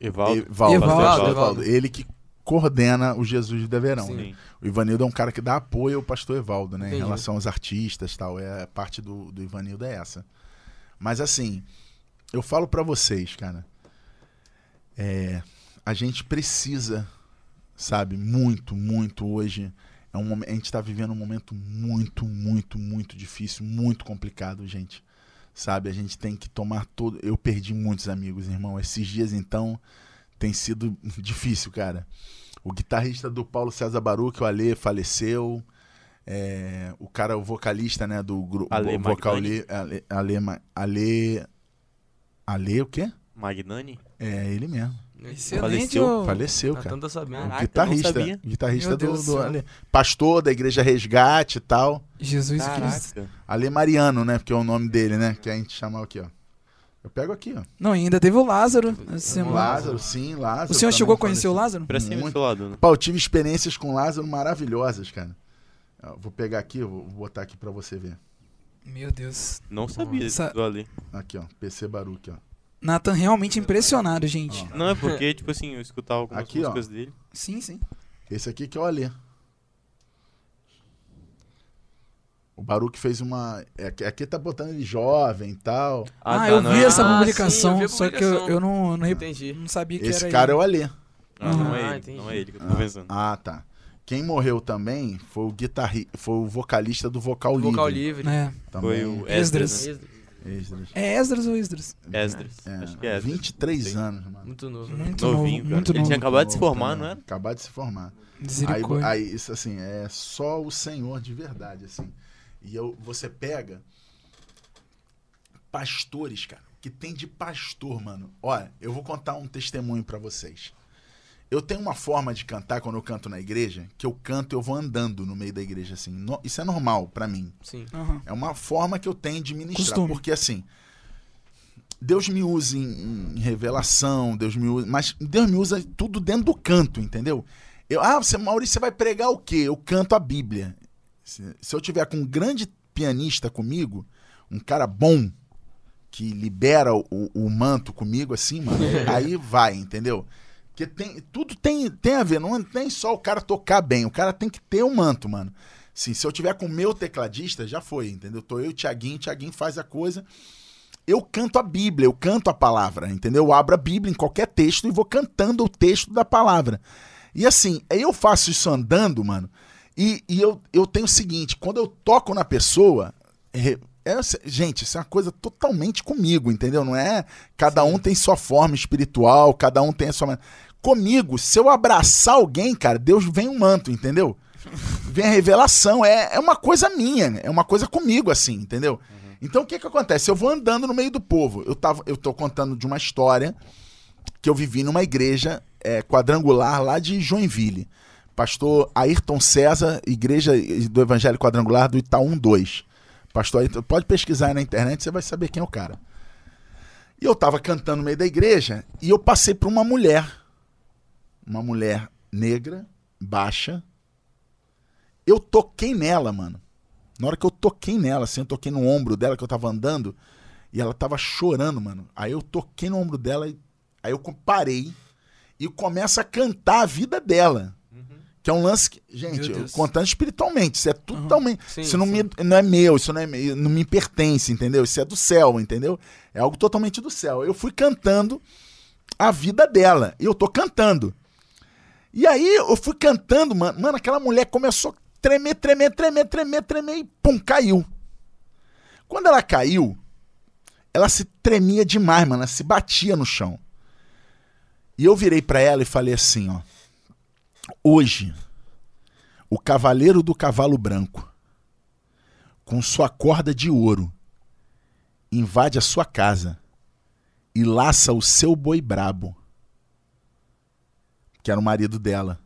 Evaldo. Evaldo. Evaldo, Pastor Evaldo. Ele que coordena o Jesus de Verão. Sim. né? O Ivanildo é um cara que dá apoio ao pastor Evaldo, né? Em Entendi. relação aos artistas e tal. É, a parte do, do Ivanildo é essa. Mas assim, eu falo pra vocês, cara. é, a gente precisa, sabe, muito, muito hoje. É um, a gente tá vivendo um momento muito, muito, muito difícil, muito complicado, gente. Sabe, a gente tem que tomar todo. Eu perdi muitos amigos, irmão. Esses dias, então, tem sido difícil, cara. O guitarrista do Paulo César Baruch, o Ale, faleceu. É, o cara, o vocalista, né, do grupo Ale vocal? Ale, Ale, Ma- Ale, Ale, o quê? Magnani? É ele mesmo. Excelente. Faleceu? ô. Faleceu, Tá cara. tanto sabendo. Caraca, guitarrista, não sabia. guitarrista do, do. Ale. Pastor da Igreja Resgate e tal. Jesus Cristo. Caraca. Ale Mariano, né, porque é o nome dele, né, que a gente chama aqui, ó. Eu pego aqui, ó. Não, ainda teve o Lázaro essa O semana. Lázaro, sim, Lázaro. O senhor chegou a conhecer o. Lázaro? Pra cima Muito. lado, né? Pô, eu tive experiências com Lázaro maravilhosas, cara. Ó, Vou pegar aqui, eu vou botar aqui pra você ver. Meu Deus. Não sabia Essa- do Ali. Aqui, ó, PC Baruch, ó. Nathan realmente impressionado, gente. Não, é porque, tipo assim, eu escutava algumas Aqui, ó. músicas dele. Sim, sim. Esse aqui que é o Alê. O Baruch fez uma. é, Aqui, aqui tá botando ele jovem e tal. Ah, tá, eu não vi é- essa Ah, publicação, sim, eu vi a só que eu, publicação. eu não, não, Entendi. não sabia que Esse era cara é ele. o Alê. Ah, não Ah, é ele. entendi. Não é ele que eu tô pensando. Ah, tá. Quem morreu também foi o guitarri... foi o vocalista do Vocal, Vocal Livre. livre. É. Também. Foi o Esdras. Esdras. Né? Esdras. É Esdras ou Esdras? Esdras. É, Acho que é Esdras. 23 Sim. anos, mano. Muito novo. Muito Novinho, novo, cara. muito Ele novo. tinha acabado de se formar, também. não era? Acabado de se formar. Aí, aí, isso assim, é só o Senhor de verdade, assim. E eu, você pega pastores, cara, que tem de pastor, mano. Olha, eu vou contar um testemunho pra vocês. Eu tenho uma forma de cantar quando eu canto na igreja, que eu canto e eu vou andando no meio da igreja, assim. No- isso é normal pra mim. Sim. Aham. É uma forma que eu tenho de ministrar. Costume. Porque assim, Deus me usa em, em revelação, Deus me usa. Mas Deus me usa tudo dentro do canto, entendeu? Eu, ah, você, Maurício, você vai pregar o quê? Eu canto a Bíblia. Se, se eu tiver com um grande pianista comigo, um cara bom, que libera o, o manto comigo, assim, mano, aí vai, entendeu? Porque tem, tudo tem, tem a ver, não tem só o cara tocar bem, o cara tem que ter o manto, mano. Sim, se eu tiver com o meu tecladista, já foi, entendeu? Tô eu e o Tiaguinho, o Tiaguinho faz a coisa. Eu canto a Bíblia, eu canto a palavra, entendeu? Eu abro a Bíblia em qualquer texto e vou cantando o texto da palavra. E assim, eu faço isso andando, mano, E, e eu, eu tenho o seguinte: quando eu toco na pessoa, é- é- gente, isso é uma coisa totalmente comigo, entendeu? Não é. Cada um tem sua forma espiritual, cada um tem a sua. Comigo, se eu abraçar alguém, cara, Deus vem um manto, entendeu? Vem a revelação. É, é uma coisa minha, é uma coisa comigo, assim, entendeu? Então o que que acontece? Eu vou andando no meio do povo. Eu, tava, eu tô contando de uma história que eu vivi numa igreja é, quadrangular lá de Joinville. Pastor Ayrton César, Igreja do Evangelho Quadrangular do Itaú 2. Pastor Ayrton, pode pesquisar aí na internet, você vai saber quem é o cara. E eu tava cantando no meio da igreja e eu passei por uma mulher. Uma mulher negra, baixa. Eu toquei nela, mano. Na hora que eu toquei nela, assim, eu toquei no ombro dela que eu tava andando e ela tava chorando, mano. Aí eu toquei no ombro dela e aí eu parei e começo a cantar a vida dela. Que é um lance que, gente, eu contando espiritualmente, isso é totalmente, Sim, isso não, sim. me, não é meu, isso não, é, me- não me pertence, entendeu? Isso é do céu, entendeu? É algo totalmente do céu. Eu fui cantando a vida dela, e eu tô cantando. E aí eu fui cantando, mano, mano, aquela mulher começou a tremer, tremer, tremer, tremer, tremer e pum, caiu. Quando ela caiu, ela se tremia demais, mano, ela se batia no chão. E eu virei pra ela e falei assim, ó: Hoje, o cavaleiro do cavalo branco, com sua corda de ouro, invade a sua casa e laça o seu boi brabo, que era o marido dela.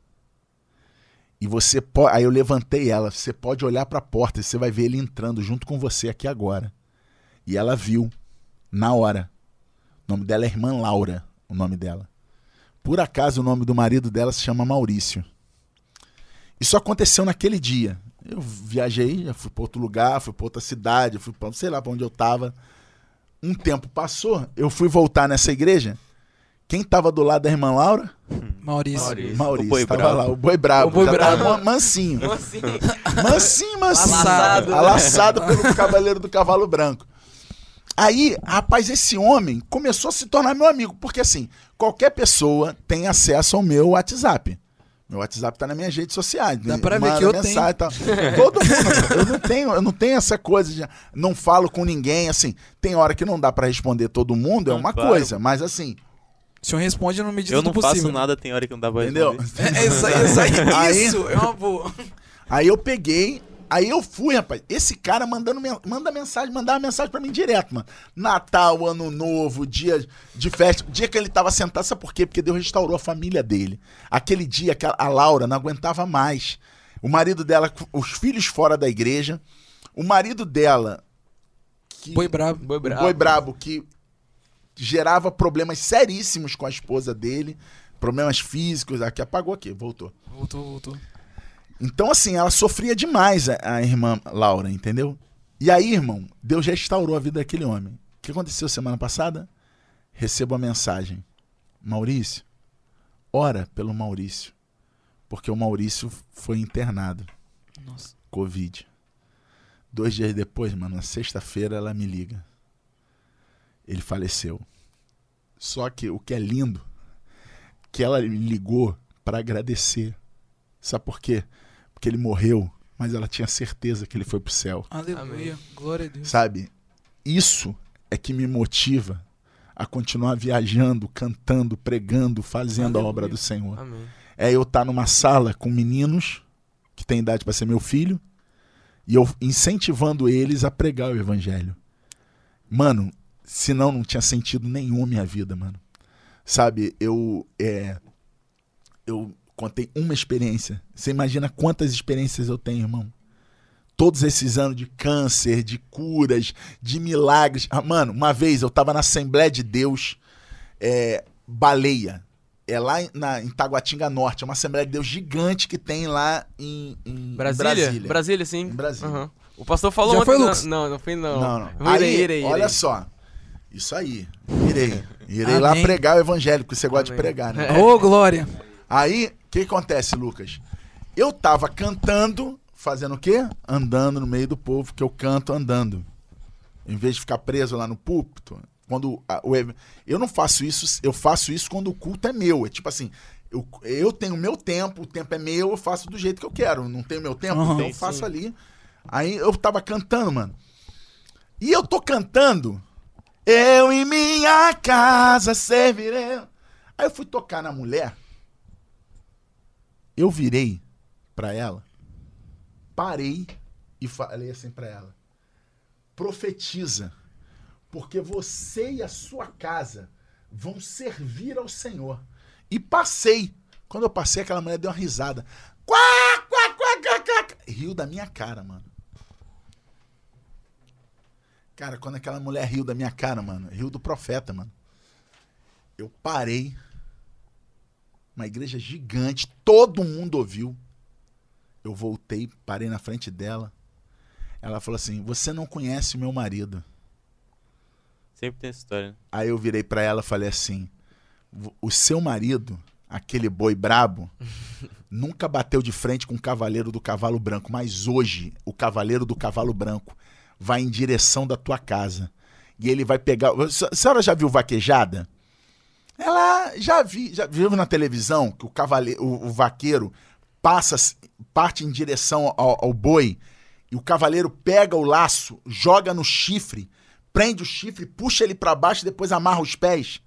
E você pode. Aí eu levantei ela. Você pode olhar para a porta e você vai ver ele entrando junto com você aqui agora. E ela viu, na hora. O nome dela é Irmã Laura, o nome dela. Por acaso o nome do marido dela se chama Maurício. Isso aconteceu naquele dia. Eu viajei, já fui para outro lugar, fui para outra cidade, fui para sei lá para onde eu tava. Um tempo passou, eu fui voltar nessa igreja. Quem tava do lado da irmã Laura? Maurício. Maurício. Maurício. O boi tava brabo. lá, o boi brabo. O boi brabo. tava mansinho. Assim? Mansinho, mansinho. Laçado. Alaçado pelo cavaleiro do cavalo branco. Aí, rapaz, esse homem começou a se tornar meu amigo. Porque assim, qualquer pessoa tem acesso ao meu WhatsApp. Meu WhatsApp tá nas minhas redes sociais. Dá pra ver que eu e tal. Todo mundo. Eu não tenho, eu não tenho essa coisa de não falo com ninguém, assim. Tem hora que não dá pra responder todo mundo, é uma claro. coisa, mas assim, O senhor responde no medida Eu não do possível. faço nada, tem hora que não dá pra entendeu? responder. É, isso aí, isso aí. Aí- Isso é uma boa. Aí eu peguei, aí eu fui, rapaz. Esse cara mandando manda mensagem, mandava mensagem pra mim direto, mano. Natal, Ano Novo, dia de festa, dia que ele tava sentado, sabe por quê? Porque Deus restaurou a família dele. Aquele dia que a- Laura não aguentava mais. O marido dela, os filhos fora da igreja, o marido dela que Boi brabo. Boi brabo. boi brabo que gerava problemas seríssimos com a esposa dele, problemas físicos, aqui apagou aqui, voltou. Voltou, voltou. Então, assim, ela sofria demais, a, a irmã Laura, entendeu? E aí, irmão, Deus restaurou a vida daquele homem. O que aconteceu semana passada? Recebo a mensagem. Maurício, ora pelo Maurício. Porque o Maurício foi internado. Nossa. Covid. Dois dias depois, mano, na sexta-feira, ela me liga. Ele faleceu. Só que o que é lindo, que ela me ligou para agradecer. Sabe por quê? Porque ele morreu, mas ela tinha certeza que ele foi pro céu. Aleluia. Glória a Deus. Sabe? Isso é que me motiva a continuar viajando, cantando, pregando, fazendo a Aleluia. obra do Senhor Amém. é eu estar numa sala com meninos que têm idade para ser meu filho e eu incentivando eles a pregar o evangelho. Mano, senão não tinha sentido nenhum minha vida, mano. Sabe, eu é eu contei uma experiência. Você imagina quantas experiências eu tenho, irmão? Todos esses anos de câncer, de curas, de milagres. Ah, mano, uma vez eu tava na Assembleia de Deus, é, Baleia. É lá em- na, em Taguatinga Norte. É uma Assembleia de Deus gigante que tem lá em, em Brasília? Brasília. Brasília, sim. Em Brasília. Aham. O pastor falou Já ontem. foi, não- Lucas? Não, não foi não. Não, não. Irei, Aí, irei, irei. olha só. Isso aí. Irei. Irei lá pregar o evangelho, porque você gosta de Amém. pregar, né? Ô, glória. Aí, o que acontece, Lucas? Eu tava cantando, fazendo o quê? Andando no meio do povo, que eu canto andando. Em vez de ficar preso lá no púlpito, quando a- o eu não faço isso, eu faço isso quando o culto é meu. É tipo assim, Eu, eu tenho meu tempo, o tempo é meu, eu faço do jeito que eu quero. Não tenho meu tempo, Aham. então eu faço sim. ali. Aí eu tava cantando, mano. E eu tô cantando. Eu em minha casa servirei. Aí eu fui tocar na mulher. Eu virei pra ela, parei e falei assim pra ela: profetiza, porque você e a sua casa vão servir ao Senhor. E passei. Quando eu passei, aquela mulher deu uma risada. Quá, quá, quá, quá, quá. Riu da minha cara, mano. Cara, quando aquela mulher riu da minha cara, mano, riu do profeta, mano. Eu parei. Uma igreja gigante, todo mundo ouviu. Eu voltei, parei na frente dela. Ela falou assim: Você não conhece o meu marido. Sempre tem essa história. né? Aí eu virei pra ela e falei assim: "Vo- O seu marido, aquele boi brabo, nunca bateu de frente com o cavaleiro do cavalo branco, mas hoje o cavaleiro do cavalo branco vai em direção da tua casa. E ele vai pegar. A senhora já viu vaquejada? Ela já vi, já viu na televisão que o cavaleiro, o, o vaqueiro passa, parte em direção ao, ao boi e o cavaleiro pega o laço, joga no chifre, prende o chifre, puxa ele pra baixo e depois amarra os pés.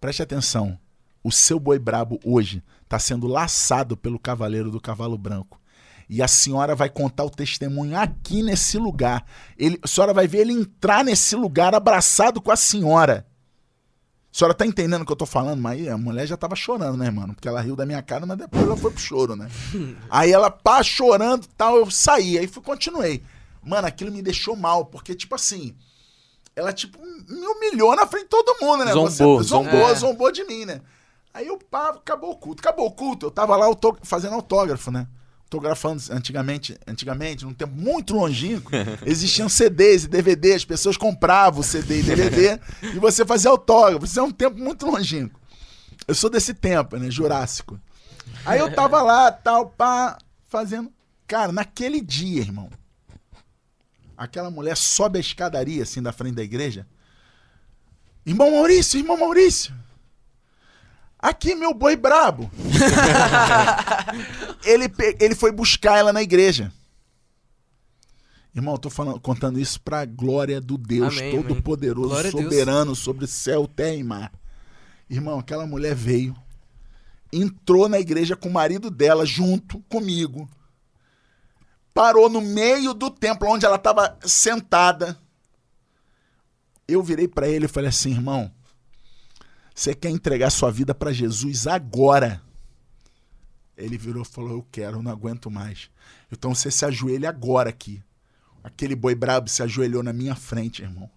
Preste atenção. O seu boi brabo hoje está sendo laçado pelo cavaleiro do cavalo branco. E a senhora vai contar o testemunho aqui nesse lugar. Ele, a senhora vai ver ele entrar nesse lugar abraçado com a senhora. A senhora tá entendendo o que eu tô falando? Mas aí a mulher já tava chorando, né, mano? Porque ela riu da minha cara, mas depois ela foi pro choro, né? aí ela, pá, chorando e tal, eu saí. Aí fui, continuei. Mano, aquilo me deixou mal, porque, tipo assim, ela, tipo, me humilhou na frente de todo mundo, né? Zombou, zombou, zombou. zombou de mim, né? Aí eu, pá, acabou o culto. Acabou o culto. Eu tava lá auto- fazendo autógrafo, né? Autografando antigamente, antigamente, num tempo muito longínquo, existiam CDs e DVD, as pessoas compravam CD e DVD e você fazia autógrafo. Isso é um tempo muito longínquo. Eu sou desse tempo, né? Jurássico. Aí eu tava lá, tal, pá, fazendo. Cara, naquele dia, irmão, aquela mulher sobe a escadaria, assim, da frente da igreja. Irmão Maurício, irmão Maurício. Aqui, meu boi brabo. ele, ele foi buscar ela na igreja. Irmão, eu tô falando, contando isso pra glória do Deus. Todo-Poderoso, soberano sobre céu, terra e mar. Irmão, aquela mulher veio, entrou na igreja com o marido dela junto comigo. Parou no meio do templo onde ela estava sentada. Eu virei pra ele e falei assim, irmão, você quer entregar sua vida pra Jesus agora? Ele virou e falou: Eu quero, eu não aguento mais. Então você se ajoelha agora aqui. Aquele boi brabo se ajoelhou na minha frente, irmão.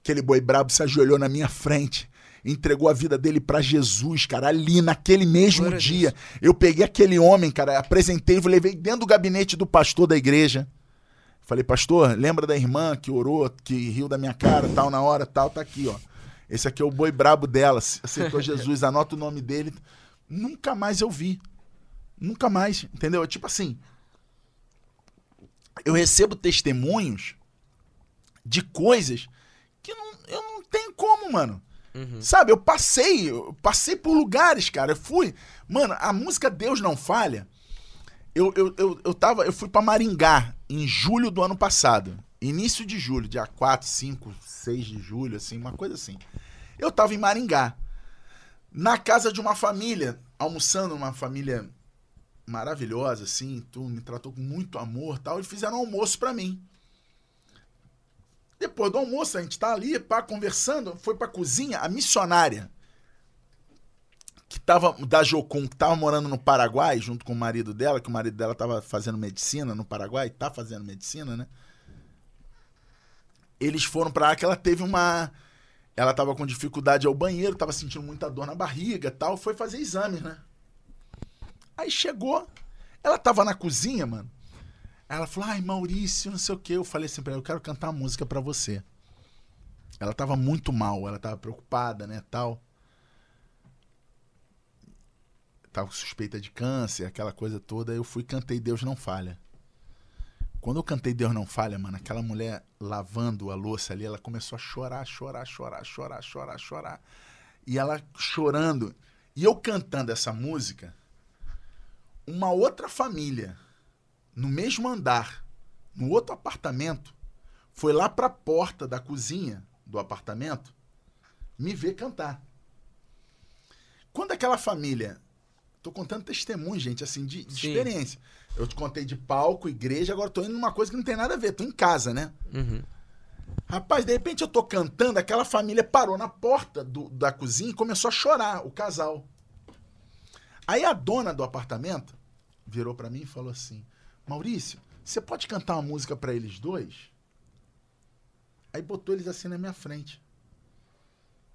Aquele boi brabo se ajoelhou na minha frente. Entregou a vida dele pra Jesus, cara, ali naquele mesmo Glória dia. Eu peguei aquele homem, cara, apresentei, levei dentro do gabinete do pastor da igreja. Falei, pastor, lembra da irmã que orou, que riu da minha cara, tal, na hora, tal, tá aqui, ó. Esse aqui é o boi brabo dela, aceitou Jesus, anota o nome dele. Nunca mais eu vi. Nunca mais, entendeu? Tipo assim, eu recebo testemunhos de coisas que não, eu não tenho como, mano. Uhum. Sabe, eu passei, eu passei por lugares, cara. Eu fui. Mano, a música Deus Não Falha. Eu, eu, eu, eu, tava, eu fui pra Maringá em julho do ano passado. Início de julho, dia 4, 5, 6 de julho, assim, uma coisa assim. Eu tava em Maringá. Na casa de uma família, almoçando, uma família maravilhosa, assim, tu me tratou com muito amor tal, e fizeram um almoço pra mim. Depois do almoço, a gente tá ali, pá, conversando, foi pra cozinha, a missionária, que tava, da Jocum, que tava morando no Paraguai, junto com o marido dela, que o marido dela tava fazendo medicina no Paraguai, tá fazendo medicina, né? Eles foram pra lá que ela teve uma... Ela tava com dificuldade ao banheiro, tava sentindo muita dor na barriga tal, foi fazer exames, né? Aí chegou, ela tava na cozinha, mano. Ela falou, ai, Maurício, não sei o que. Eu falei assim pra ela, eu quero cantar uma música pra você. Ela tava muito mal, ela tava preocupada, né, tal. Tava suspeita de câncer, aquela coisa toda. Eu fui cantei Deus Não Falha. Quando eu cantei Deus Não Falha, mano, aquela mulher lavando a louça ali, ela começou a chorar, chorar, chorar, chorar, chorar, chorar. E ela chorando. E eu cantando essa música, uma outra família, no mesmo andar, no outro apartamento, foi lá pra porta da cozinha do apartamento me ver cantar. Quando aquela família. Tô contando testemunho, gente, assim, de, de experiência. Eu te contei de palco, igreja, agora tô indo numa coisa que não tem nada a ver, tô em casa, né? Uhum. Rapaz, de repente eu tô cantando, aquela família parou na porta do- da cozinha e começou a chorar, o casal. Aí a dona do apartamento virou pra mim e falou assim: Maurício, você pode cantar uma música pra eles dois? Aí botou eles assim na minha frente.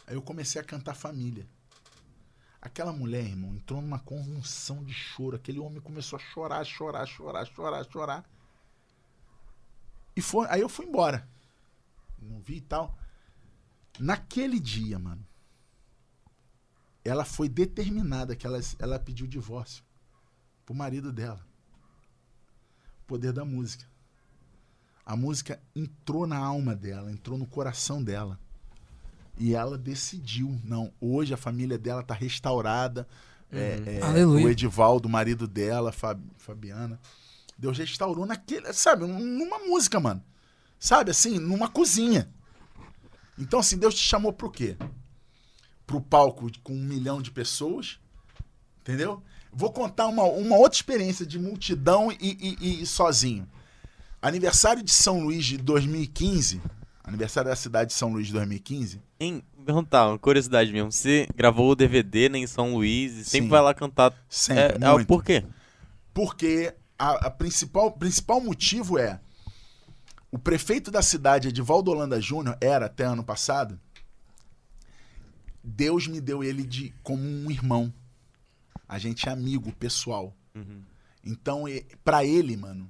Aí eu comecei a cantar família. Aquela mulher, irmão, entrou numa convulsão de choro. Aquele homem começou a chorar, chorar, chorar, chorar, chorar. E foi, aí eu fui embora não vi e tal. Naquele dia, mano, ela foi determinada que ela, ela pediu divórcio pro marido dela. Poder da música. A música entrou na alma dela, entrou no coração dela. E ela decidiu, não, hoje a família dela tá restaurada. É, é, Aleluia. o Edivaldo, o marido dela, Fab- Fabiana. Deus restaurou naquele, sabe, numa música, mano. Sabe, assim, numa cozinha. Então, assim, Deus te chamou pro quê? Pro palco com um milhão de pessoas, entendeu? Vou contar uma, uma outra experiência de multidão e, e- e sozinho. Aniversário de São Luís de 2015, aniversário da cidade de São Luís de 2015, Hein, perguntar, uma curiosidade mesmo. Você gravou o DVD né, em São Luís e sempre Sim. vai lá cantar. sempre, é, é o muito. porquê? Porque a, a principal, principal motivo é o prefeito da cidade, Edivaldo Holanda Júnior, era até ano passado. Deus me deu ele de como um irmão. A gente é amigo pessoal. Uhum. Então, pra ele, mano,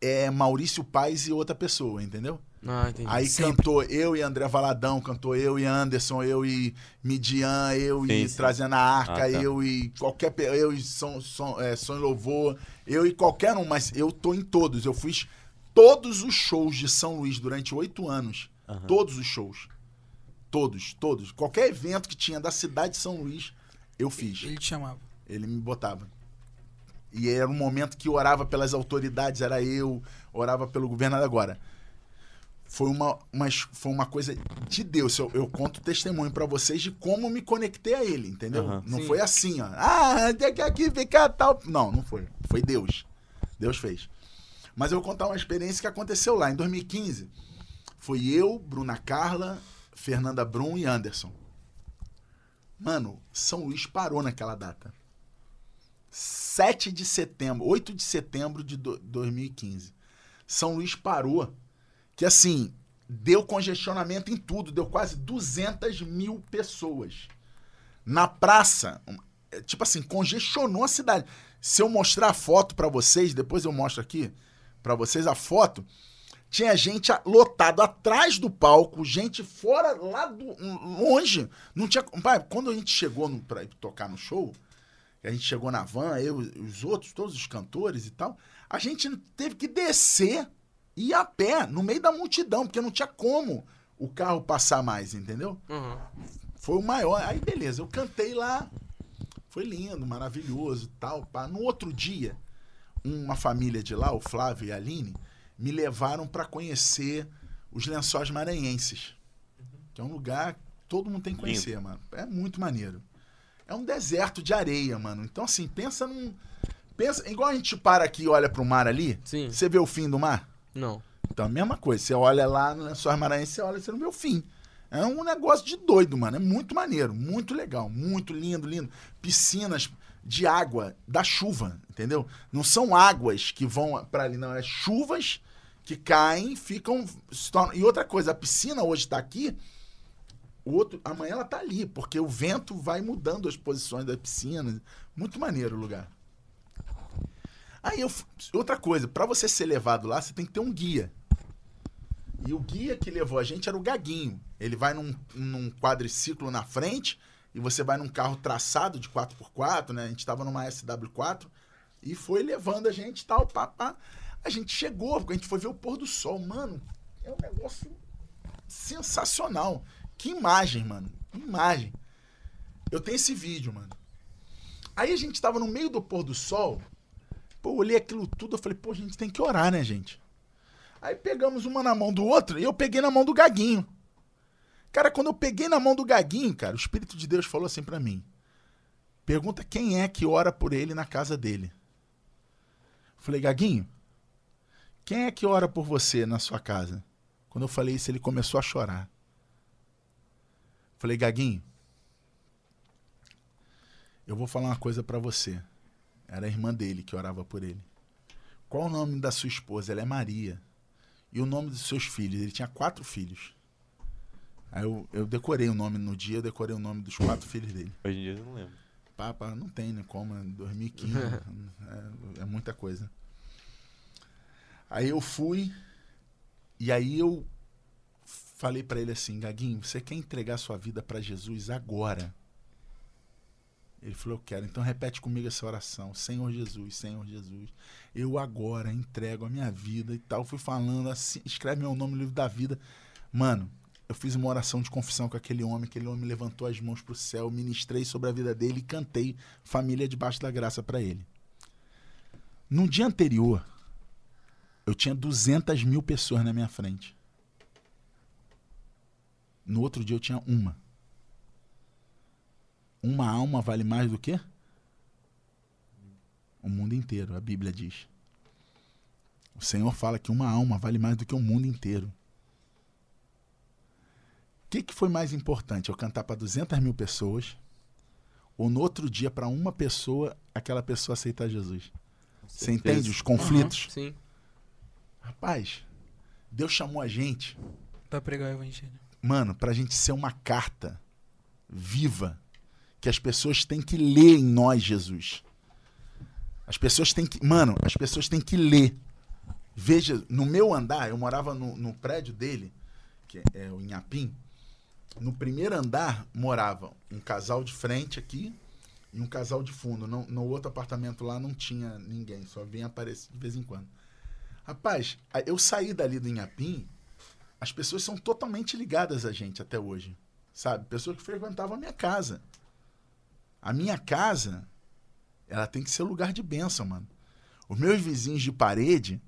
é Maurício Paz e outra pessoa, entendeu? Ah, entendi. Aí Sempre. cantou eu e André Valadão, cantou eu e Anderson, eu e Midian, eu e Sim, sim. Trazendo a Arca, Ah, tá. eu e qualquer. Eu e Som, Som, é, e Louvor, eu e qualquer um, mas eu tô em todos. Eu fiz todos os shows de São Luís durante oito anos. Todos os shows. Todos, todos. Qualquer evento que tinha da cidade de São Luís, eu fiz. Ele te chamava. Ele me botava. E era um momento que orava pelas autoridades, era eu, orava pelo governador agora. Foi uma, uma, foi uma coisa de Deus. Eu, eu conto testemunho pra vocês de como me conectei a ele, entendeu? Aham. Não Sim. foi assim, ó. Ah, tem que aqui ficar tal. Não, não foi. Foi Deus. Deus fez. Mas eu vou contar uma experiência que aconteceu lá. Em 2015, foi eu, Bruna Carla, Fernanda Brum e Anderson. Mano, São Luís parou naquela data. 7 de setembro, 8 de setembro de do- 2015. São Luís parou. Que assim, deu congestionamento em tudo, deu quase 200 mil pessoas. Na praça, é, tipo assim, congestionou a cidade. Se eu mostrar a foto pra vocês, depois eu mostro aqui pra vocês a foto, tinha gente lotado atrás do palco, gente fora lá do longe. Não tinha, pai, quando a gente chegou no, pra tocar no show, a gente chegou na van, eu os outros, todos os cantores e tal, a gente teve que descer e a pé, no meio da multidão, porque não tinha como o carro passar mais, entendeu? Uhum. Foi o maior. Aí, beleza, eu cantei lá. Foi lindo, maravilhoso tal. Pá. No outro dia, uma família de lá, o Flávio e a Aline, me levaram para conhecer os lençóis maranhenses. Que é um lugar que todo mundo tem que conhecer, mano. É muito maneiro. É um deserto de areia, mano. Então, assim, pensa num. Pensa, igual a gente para aqui e olha pro mar ali, Sim. você vê o fim do mar? Não. Então, a mesma coisa. Você olha lá no Lençóis Maranhenses, você olha, você não vê o fim. É um negócio de doido, mano. É muito maneiro, muito legal, muito lindo, lindo. Piscinas de água da chuva, entendeu? Não são águas que vão pra ali, não. É chuvas que caem, ficam. E outra coisa, a piscina hoje tá aqui, o outro, amanhã ela tá ali, porque o vento vai mudando as posições da piscina. Muito maneiro o lugar. Aí eu. Outra coisa, pra você ser levado lá, você tem que ter um guia. E o guia que levou a gente era o Gaguinho. Ele vai num, num quadriciclo na frente e você vai num carro traçado de 4x4, né? A gente tava numa SW4 e foi levando a gente tal, pá, pá. A gente chegou, a gente foi ver o pôr do sol. Mano, é um negócio sensacional. Que imagem, mano. Que imagem. Eu tenho esse vídeo, mano. Aí a gente tava no meio do pôr do sol. Pô, eu olhei aquilo tudo, eu falei, pô, a gente tem que orar, né, gente? Aí pegamos uma na mão do outro e eu peguei na mão do Gaguinho. Cara, quando eu peguei na mão do Gaguinho, cara, o Espírito de Deus falou assim pra mim: pergunta quem é que ora por ele na casa dele. Eu falei, Gaguinho, quem é que ora por você na sua casa? Quando eu falei isso, ele começou a chorar. Eu falei, Gaguinho, eu vou falar uma coisa pra você. Era a irmã dele que orava por ele. Qual o nome da sua esposa? Ela é Maria. E o nome dos seus filhos? Ele tinha quatro filhos. Aí eu, eu decorei o nome no dia, eu decorei o nome dos quatro filhos dele. Hoje em dia eu não lembro. Papa, não tem, né? Como? é 2015. é, é muita coisa. Aí eu fui, e aí eu falei pra ele assim: Gaguinho, você quer entregar sua vida pra Jesus agora? Ele falou: Eu quero. Então repete comigo essa oração: Senhor Jesus, Senhor Jesus, eu agora entrego a minha vida e tal. Fui falando assim: escreve meu nome no livro da vida. Mano, eu fiz uma oração de confissão com aquele homem. Aquele homem levantou as mãos pro céu, ministrei sobre a vida dele e cantei Família Debaixo da Graça pra ele. No dia anterior, eu tinha 200 mil pessoas na minha frente. No outro dia eu tinha uma. Uma alma vale mais do que? O mundo inteiro, a Bíblia diz. O Senhor fala que uma alma vale mais do que o mundo inteiro. O que, que foi mais importante? Eu cantar para 200 mil pessoas ou no outro dia para uma pessoa, aquela pessoa aceitar Jesus? Você entende os conflitos? Sim. Rapaz, Deus chamou a gente Pra pregar o evangelho. mano, pra gente ser uma carta viva que as pessoas têm que ler em nós, Jesus. As pessoas têm que, mano, as pessoas têm que ler. Veja, no meu andar, eu morava no, no prédio dele, que é o Inhapim. No primeiro andar morava um casal de frente aqui e um casal de fundo. Não, no outro apartamento lá não tinha ninguém, só vinha aparecer de vez em quando. Rapaz, eu saí dali do Inhapim, as pessoas são totalmente ligadas a gente até hoje. Sabe? Pessoas que frequentavam a minha casa. A minha casa, ela tem que ser lugar de bênção, mano. Os meus vizinhos de parede,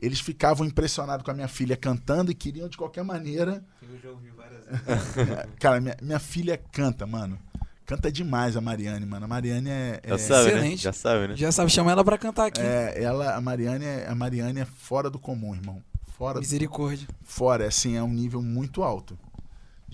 eles ficavam impressionados com a minha filha cantando e queriam de qualquer maneira. Eu já ouvi várias vezes. Cara, minha, minha filha canta, mano. Canta demais a Mariane, mano. A Mariane é. Já é- sabe, né? excelente. Já sabe, né? Já sabe, chama ela pra cantar aqui. é, ela, a Mariane, é, a Mariane é fora do comum, irmão. Fora, Misericórdia. fora, assim, é um nível muito alto.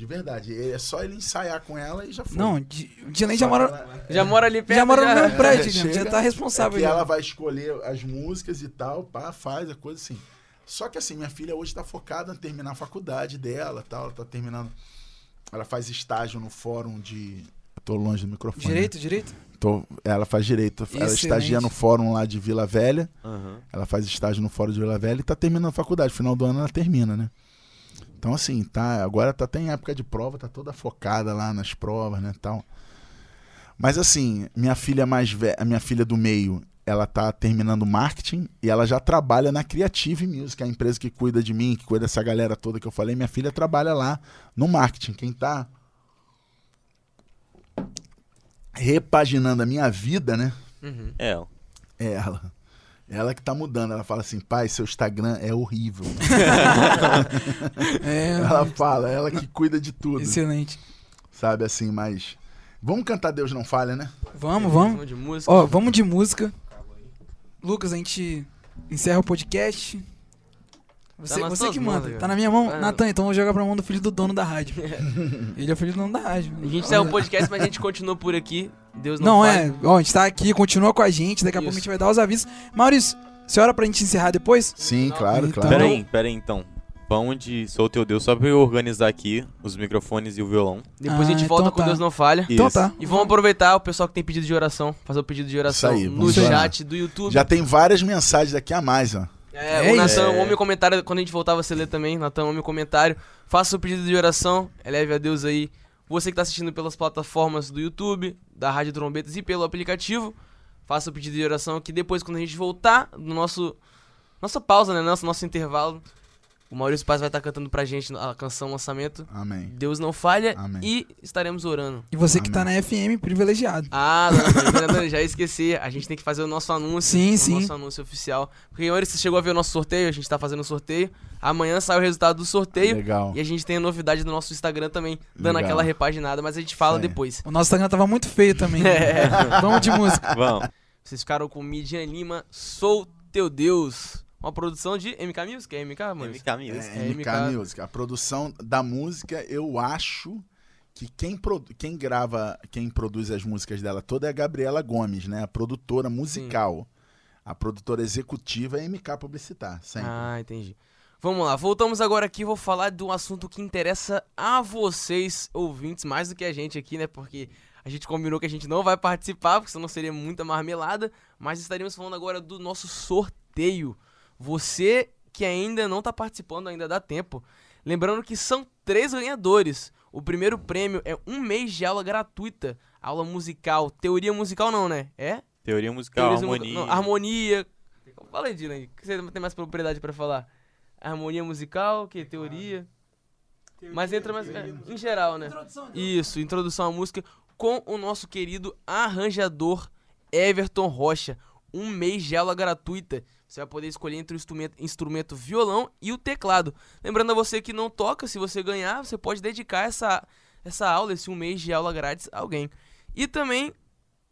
De verdade. É só ele ensaiar com ela e já foi. Não, Di- o Dinei Só já mora, ela- Já mora ali perto. já mora no mesmo prédio, É, Dinei, já chega, tá responsável. É que já. ela vai escolher as músicas e tal, pá, faz a coisa assim. Só que assim, minha filha hoje tá focada em terminar a faculdade dela, tal, ela tá terminando. Ela faz estágio no fórum de. Eu tô longe do microfone. né? Direito, direito? Tô- ela faz direito. Ela Excelente. estagia no fórum lá de Vila Velha. Aham. Ela faz estágio no fórum de Vila Velha e tá terminando a faculdade. Final do ano ela termina, né? Então, assim, tá. Agora tá até em época de prova, tá toda focada lá nas provas, né? Tal. Mas assim, minha filha mais velha, a minha filha do meio, ela tá terminando marketing e ela já trabalha na Creative Music, a empresa que cuida de mim, que cuida dessa galera toda que eu falei. Minha filha trabalha lá no marketing. Quem tá repaginando a minha vida, né? Uhum. É, ó. É ela. Ela que tá mudando. Ela fala assim, pai, seu Instagram é horrível. É, ela fala, ela que cuida de tudo. excelente. Sabe assim, mas. Vamos cantar Deus Não Falha, né? Vamos, vamos. Vamos de música. Ó, vamos de música. Lucas, a gente encerra o podcast. Você, Tá você que mãos, manda. cara. Tá na minha mão? Vai, Natan, então eu vou jogar pra mão do filho do dono da rádio. Ele é o filho do dono da rádio. A gente encerra o podcast, mas a gente continua por aqui. Deus não, Não, falha. é. Ó, a gente tá aqui, continua com a gente. Daqui a pouco a gente vai dar os avisos. Maurício, você ora pra gente encerrar depois? Sim, claro, Então- claro. Pera aí, pera aí então. Vamos de Sou Teu Deus, só pra eu organizar aqui os microfones e o violão. Depois a Ah, gente volta então com tá. Deus não falha. Então Isso. tá. E vamos aproveitar o pessoal que tem pedido de oração, fazer o pedido de oração aí, no chat do YouTube. Já tem várias mensagens aqui a mais, ó. É, É o Natan, isso. homem comentário, quando a gente voltar você lê também, Natan, homem comentário. Faça o pedido de oração, eleve a Deus aí. Você que tá assistindo pelas plataformas do YouTube, da Rádio Trombetas e pelo aplicativo, faça o pedido de oração que depois quando a gente voltar no nosso nossa pausa, né, nosso nosso intervalo, O Maurício Paz vai estar cantando pra gente a canção lançamento. Amém. Deus não falha Amém. e estaremos orando. E você que tá na FM, privilegiado. Ah, dona Fernanda, já ia esquecer. A gente tem que fazer o nosso anúncio. Sim, o sim. nosso anúncio oficial. Porque, Maurício, você chegou a ver o nosso sorteio? A gente tá fazendo o sorteio. Amanhã sai o resultado do sorteio. Legal. E a gente tem a novidade do nosso Instagram também, dando Legal. aquela repaginada, mas a gente fala aí. depois. O nosso Instagram tava muito feio também. É. Vamos de música. Vamos. Vocês ficaram com Midian Lima, Sou Teu Deus. Uma produção de MK Music? É MK, mano? MK Music. É, É, MK, MK. Music. A produção da música, eu acho que quem, produ- quem grava, quem produz as músicas dela toda é a Gabriela Gomes, né? A produtora musical. A produtora executiva é MK Publicitar, sempre. Ah, entendi. Vamos lá, voltamos agora aqui. Vou falar do assunto que interessa a vocês, ouvintes, mais do que a gente aqui, né? Porque a gente combinou que a gente não vai participar, porque senão seria muita marmelada. Mas estaremos falando agora do nosso sorteio. Você que ainda não tá participando, ainda dá tempo. Lembrando que são três ganhadores. O primeiro prêmio é um mês de aula gratuita. Aula musical. Teoria musical não, né? É? Teoria musical, Teorias mu- harmonia. não, harmonia. Fala aí, Dylan. O que você tem mais propriedade pra falar? Harmonia musical, que teoria. Mas entra mais é, em geral, né? Isso, introdução à música com o nosso querido arranjador Everton Rocha. Um mês de aula gratuita. Você vai poder escolher entre o instrumento, instrumento violão e o teclado. Lembrando a você que não toca, se você ganhar, você pode dedicar essa, essa aula, esse um mês de aula grátis a alguém. E também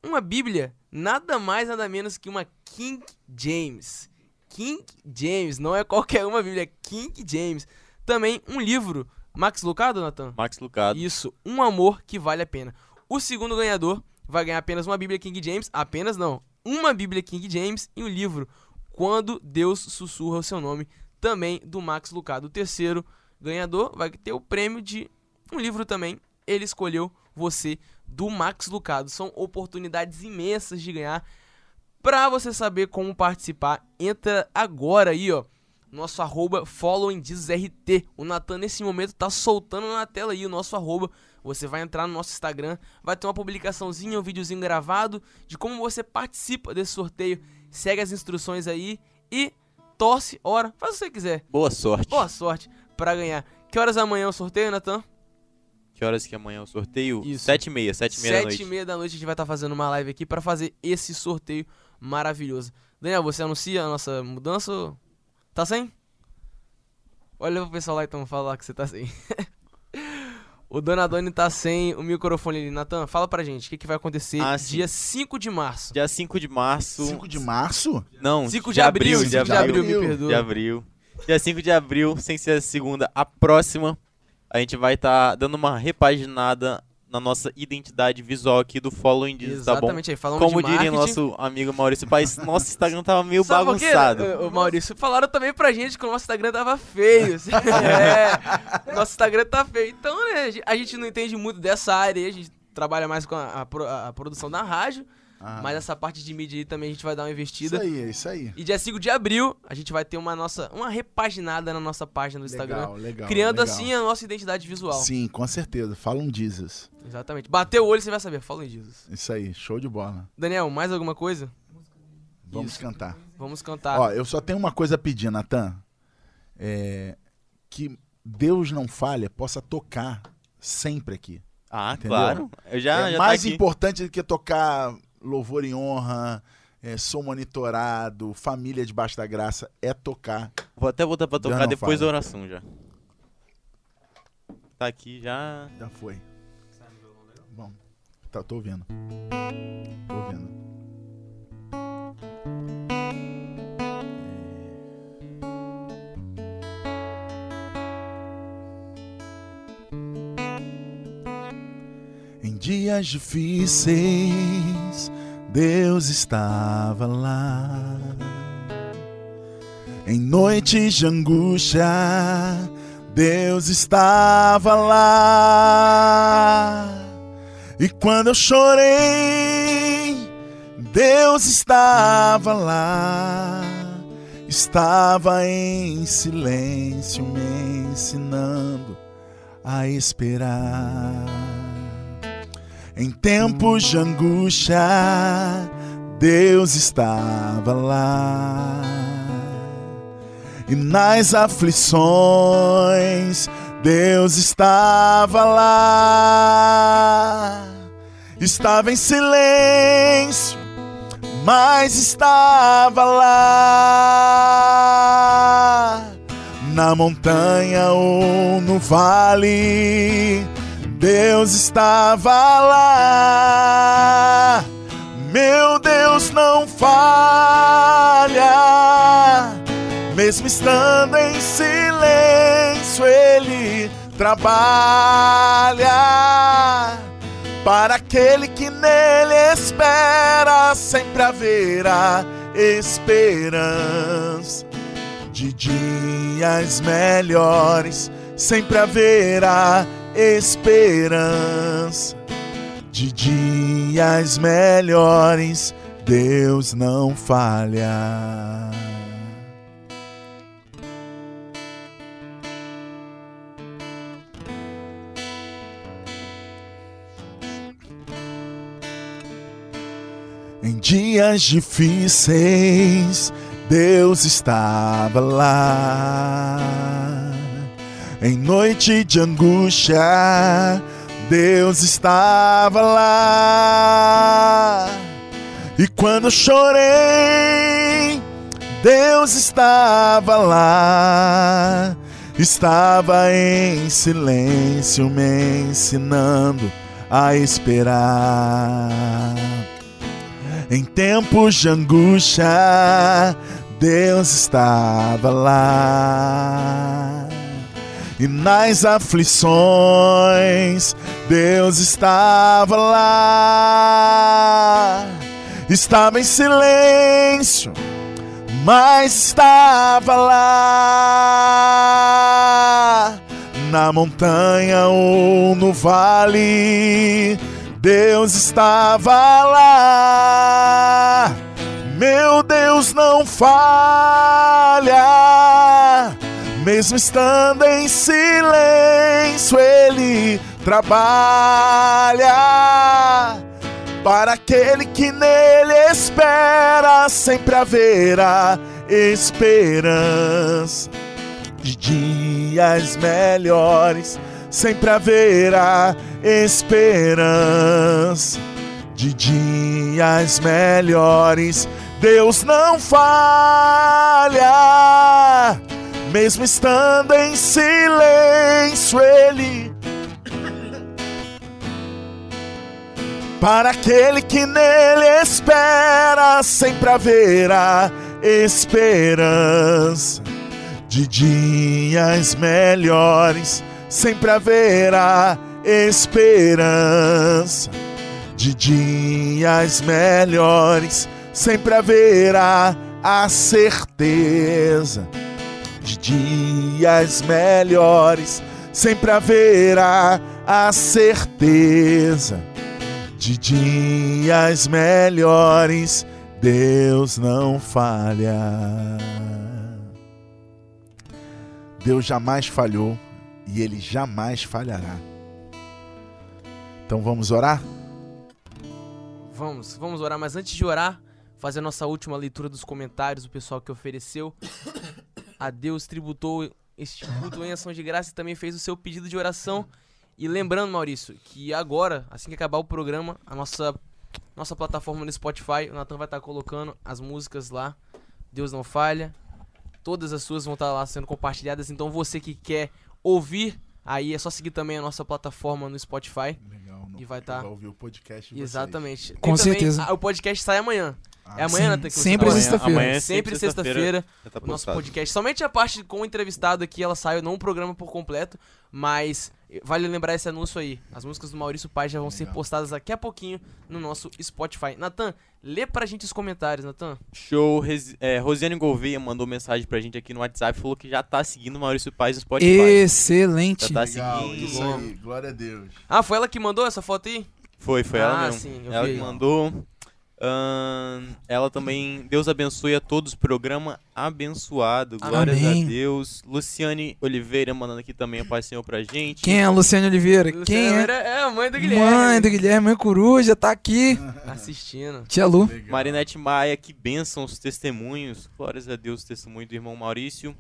uma Bíblia, nada mais, nada menos que uma King James. King James, não é qualquer uma Bíblia, é King James. Também um livro. Max Lucado, Nathan? Max Lucado. Isso, um amor que vale a pena. O segundo ganhador vai ganhar apenas uma Bíblia King James, apenas não, uma Bíblia King James e um livro Quando Deus Sussurra o Seu Nome, também do Max Lucado. O terceiro ganhador vai ter o prêmio de um livro também. Ele escolheu você do Max Lucado. São oportunidades imensas de ganhar. Pra você saber como participar, entra agora aí, ó. Nosso arroba followingdizrt. O Natan nesse momento tá soltando na tela aí o nosso arroba. Você vai entrar no nosso Instagram, vai ter uma publicaçãozinha, um videozinho gravado de como você participa desse sorteio. Segue as instruções aí e torce, ora, faz o que você quiser. Boa sorte. Boa sorte pra ganhar. Que horas amanhã é o sorteio, Natan? Que horas que amanhã é o sorteio? Isso. Sete e meia, sete e meia da Sete noite. e meia da noite a gente vai estar fazendo uma live aqui pra fazer esse sorteio maravilhoso. Daniel, você anuncia a nossa mudança? Tá sem? Olha pro pessoal lá então falar que você tá sem. o Donadoni tá sem o microfone ali. Natan, fala pra gente o que, que vai acontecer Ah, sim. dia 5 de março. Dia 5 de março. 5 de março? Não, 5 de abril, 5 de de abril. abril, me abril. perdoa. De abril. Dia 5 de abril, sem ser a segunda, a próxima, a gente vai estar dando uma repaginada na nossa identidade visual aqui do Following Diz, tá bom? Exatamente aí, falando Como de diria marketing. nosso amigo Maurício Paes, nosso Instagram tava meio Sabe por quê, bagunçado. ô- ô, Maurício, falaram também pra gente que o nosso Instagram tava feio. é, nosso Instagram tá feio. Então, né, a gente não entende muito dessa área aí, a gente trabalha mais com a, a a produção da rádio, Ah, mas essa parte de mídia aí também a gente vai dar uma isso investida. aí, é isso aí. E dia 5 de abril, a gente vai ter uma nossa uma repaginada na nossa página do Instagram, Legal, legal. criando legal. assim a nossa identidade visual. Sim, com certeza. Fala um Jesus. Exatamente. Bateu o olho, você vai saber. Fala em Jesus. Isso aí, show de bola. Daniel, mais alguma coisa? Vamos Isso. cantar. Vamos cantar. Ó, eu só tenho uma coisa a pedir, Natan. É, que Deus não falha, possa tocar sempre aqui. Ah, Entendeu? claro. Eu já, é já mais tá aqui. importante do que tocar louvor e honra, é, sou monitorado, família debaixo da graça, é tocar. Vou até pra Deus tocar depois da oração já. Tá aqui já. Já foi. Bom, tá, tô ouvindo. Tô ouvindo. Em dias difíceis, Deus estava lá. Em noites de angústia, Deus estava lá. E quando eu chorei, Deus estava lá. Estava em silêncio me ensinando a esperar. Em tempos de angústia, Deus estava lá. E nas aflições, Deus estava lá. Estava em silêncio, mas estava lá. Na montanha ou no vale, Deus estava lá. Meu Deus não falha, mesmo estando em silêncio, Ele trabalha. Para aquele que nele espera, sempre haverá esperança. De dias melhores, sempre haverá esperança. De dias melhores, Deus não falha. Em dias difíceis, Deus estava lá. Em noite de angústia, Deus estava lá. E quando chorei, Deus estava lá. Estava em silêncio, me ensinando a esperar. Em tempos de angústia, Deus estava lá. E nas aflições, Deus estava lá. Estava em silêncio, mas estava lá. Na montanha ou no vale, Deus estava lá. Meu Deus não falha, mesmo estando em silêncio, Ele trabalha. Para aquele que nele espera, sempre haverá esperança. De dias melhores, sempre haverá esperança. De dias melhores, Deus não falha. Mesmo estando em silêncio, Ele Para aquele que nele espera, sempre haverá esperança. De dias melhores, sempre haverá esperança. De dias melhores, sempre haverá a certeza. De dias melhores, sempre haverá a certeza de dias melhores, Deus não falha. Deus jamais falhou e Ele jamais falhará. Então vamos orar? Vamos, vamos orar, mas antes de orar, fazer a nossa última leitura dos comentários, o pessoal que ofereceu a Deus tributou este culto em ação de graça e também fez o seu pedido de oração. E lembrando, Maurício, que agora, assim que acabar o programa, a nossa, nossa plataforma no Spotify, o Natan vai estar colocando as músicas lá. Deus não falha. Todas as suas vão estar lá sendo compartilhadas. Então você que quer ouvir, aí é só seguir também a nossa plataforma no Spotify. Legal. E vai tá- ouvir o podcast Exatamente. Com também- certeza. o podcast sai amanhã. É amanhã, sim, Natan, que você sempre tá às amanhã. sexta-feira. Amanhã é Sempre sexta-feira. já tá o nosso podcast. Somente a parte com o entrevistado aqui, ela saiu, não o programa por completo, mas vale lembrar esse anúncio aí. As músicas do Maurício Paz já vão ser Legal. postadas daqui a pouquinho no nosso Spotify. Natan, lê pra gente os comentários, Natan. Show. É, Rosiane Gouveia mandou mensagem pra gente aqui no WhatsApp falou que já tá seguindo o Maurício Paz no Spotify. Excelente. Já tá Legal, seguindo. isso aí. Glória a Deus. Ah, foi ela que mandou essa foto aí? Foi, foi Ah, ela mesmo. sim, eu ela vi. que mandou. Ela também. Deus abençoe a todos. Programa abençoado. Glórias Amém. a Deus. Luciane Oliveira mandando aqui também a paz do Senhor pra gente. Quem é a Luciane Oliveira? Quem Luciana é? É a mãe do Guilherme. Mãe do Guilherme, mãe coruja, tá aqui. Assistindo. Tia Lu. Legal. Marinete Maia, que bênção os testemunhos. Glórias a Deus, o testemunho do irmão Maurício.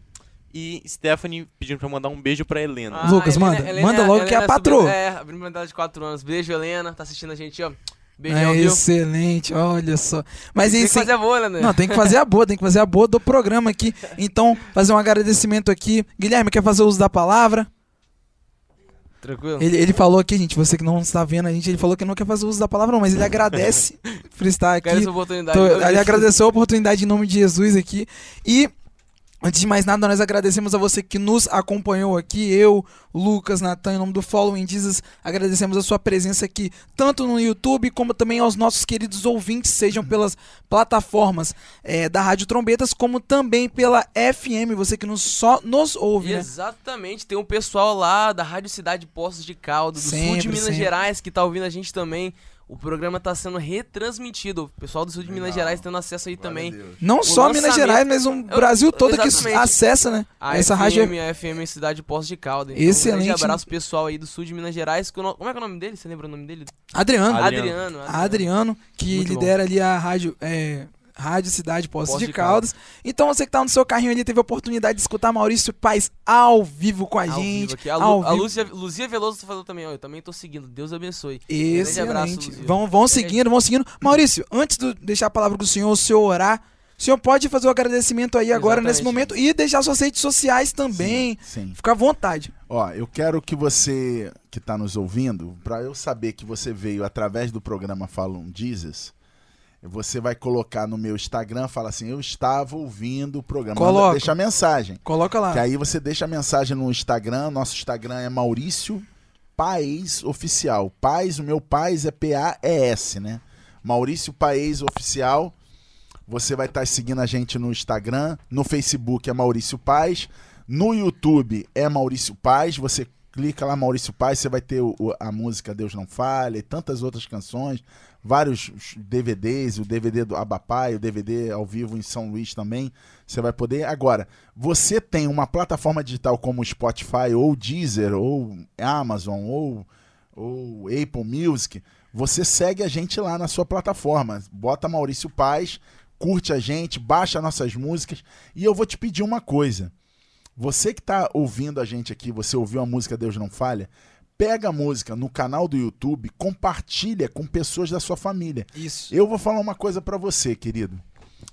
E Stephanie pedindo pra mandar um beijo pra Helena. Ah, Lucas, manda. Manda logo que é a sobrinha- patroa. É, a prima dela de 4 anos. Beijo, Helena. Tá assistindo a gente, ó. É Beijão, viu? excelente, olha só. Mas Tem que fazer a boa, né? Não, tem que fazer a boa, tem que fazer a boa do programa aqui. Então, fazer um agradecimento aqui. Guilherme, quer fazer uso da palavra? Tranquilo? Ele, ele falou aqui, gente, você que não está vendo a gente, ele falou que não quer fazer uso da palavra, não, mas ele agradece por estar aqui. Tô- ele agradeceu a oportunidade em nome de Jesus aqui. E, antes de mais nada, nós agradecemos a você que nos acompanhou aqui. Eu, Lucas, Natan, em nome do Following Jesus, agradecemos a sua presença aqui, tanto no YouTube como também aos nossos queridos ouvintes, sejam pelas plataformas eh, da Rádio Trombetas, como também pela FM, você que nos, só nos ouve, né? Exatamente, tem um pessoal lá da Rádio Cidade Poços de Caldo, do sul Sempre, de Minas sempre. Gerais, que tá ouvindo a gente também. O programa tá sendo retransmitido. O pessoal do sul de Minas Legal. Gerais tendo acesso aí também. Não O só Minas Gerais, mas um Brasil todo que Exatamente. acessa, né? A Essa FM, rádio a FM Cidade Poços de Caldo. Então, Excelente. Um grande abraço pessoal aí do sul de Minas Gerais. que o no- Como é que é o nome dele? Você lembra o nome dele? Adriano. Adriano. Adriano, que Muito bom. lidera ali a rádio, é, rádio Cidade Poços Poços de de Caldas. Então você que tá no seu carrinho ali teve a oportunidade de escutar Maurício Paz ao vivo com a Ao gente. vivo aqui. A, Lu- ao a vivo. Luzia, Luzia Veloso falou também, ó, eu também tô seguindo. Deus abençoe. Grande abraço, Excelente. Luzia. Vão, vão seguindo, vão seguindo. Maurício, antes de deixar a palavra com o senhor, o senhor orar, o senhor pode fazer o agradecimento aí agora nesse Exatamente. momento e deixar suas redes sociais também. Sim. Fica à vontade. Ó, eu quero que você que está nos ouvindo, para eu saber que você veio através do programa Falam Jesus, você vai colocar no meu Instagram, fala assim, eu estava ouvindo o programa. Manda- Coloca. Deixa a mensagem. Coloca lá. Que aí você deixa a mensagem no Instagram. Nosso Instagram é Maurício Paes Oficial. Paes, o meu Paes é P-A-E-S, né? Maurício Paes Oficial. Você vai estar seguindo a gente no Instagram. No Facebook é Maurício Paz. No YouTube é Maurício Paz. Você clica lá, Maurício Paz, você vai ter o- a música Deus Não Falha e tantas outras canções. Vários DVDs, o DVD do Abapai, o DVD ao vivo em São Luís também. Você vai poder. Agora, você tem uma plataforma digital como Spotify, ou Deezer, ou Amazon, ou, ou Apple Music. Você segue a gente lá na sua plataforma. Bota Maurício Paz, curte a gente, baixa nossas músicas. E eu vou te pedir uma coisa. Você que está ouvindo a gente aqui, você ouviu a música Deus Não Falha, pega a música no canal do YouTube, compartilha com pessoas da sua família. Isso. Eu vou falar uma coisa pra você, querido.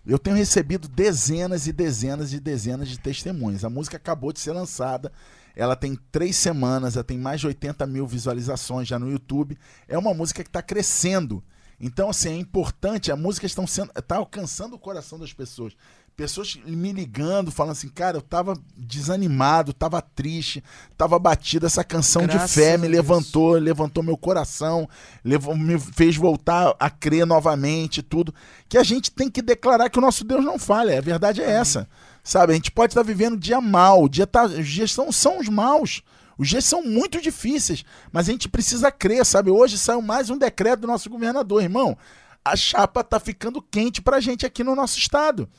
Eu tenho recebido dezenas e dezenas e dezenas de testemunhos. A música acabou de ser lançada. Ela tem três semanas, ela tem mais de 80 mil visualizações já no YouTube. É uma música que está crescendo. Então, assim, é importante. A música está sendo, tá alcançando o coração das pessoas. Pessoas me ligando, falando assim, cara, eu tava desanimado, tava triste, tava batido. Essa canção Graças de fé me levantou, levantou meu coração, levou, me fez voltar a crer novamente, tudo. Que a gente tem que declarar que o nosso Deus não falha. A verdade é essa. Sabe, a gente pode estar vivendo um dia mal, dia tá, os dias são, são os maus. Os dias são muito difíceis, mas a gente precisa crer, sabe? Hoje saiu mais um decreto do nosso governador, irmão. A chapa tá ficando quente pra gente aqui no nosso estado.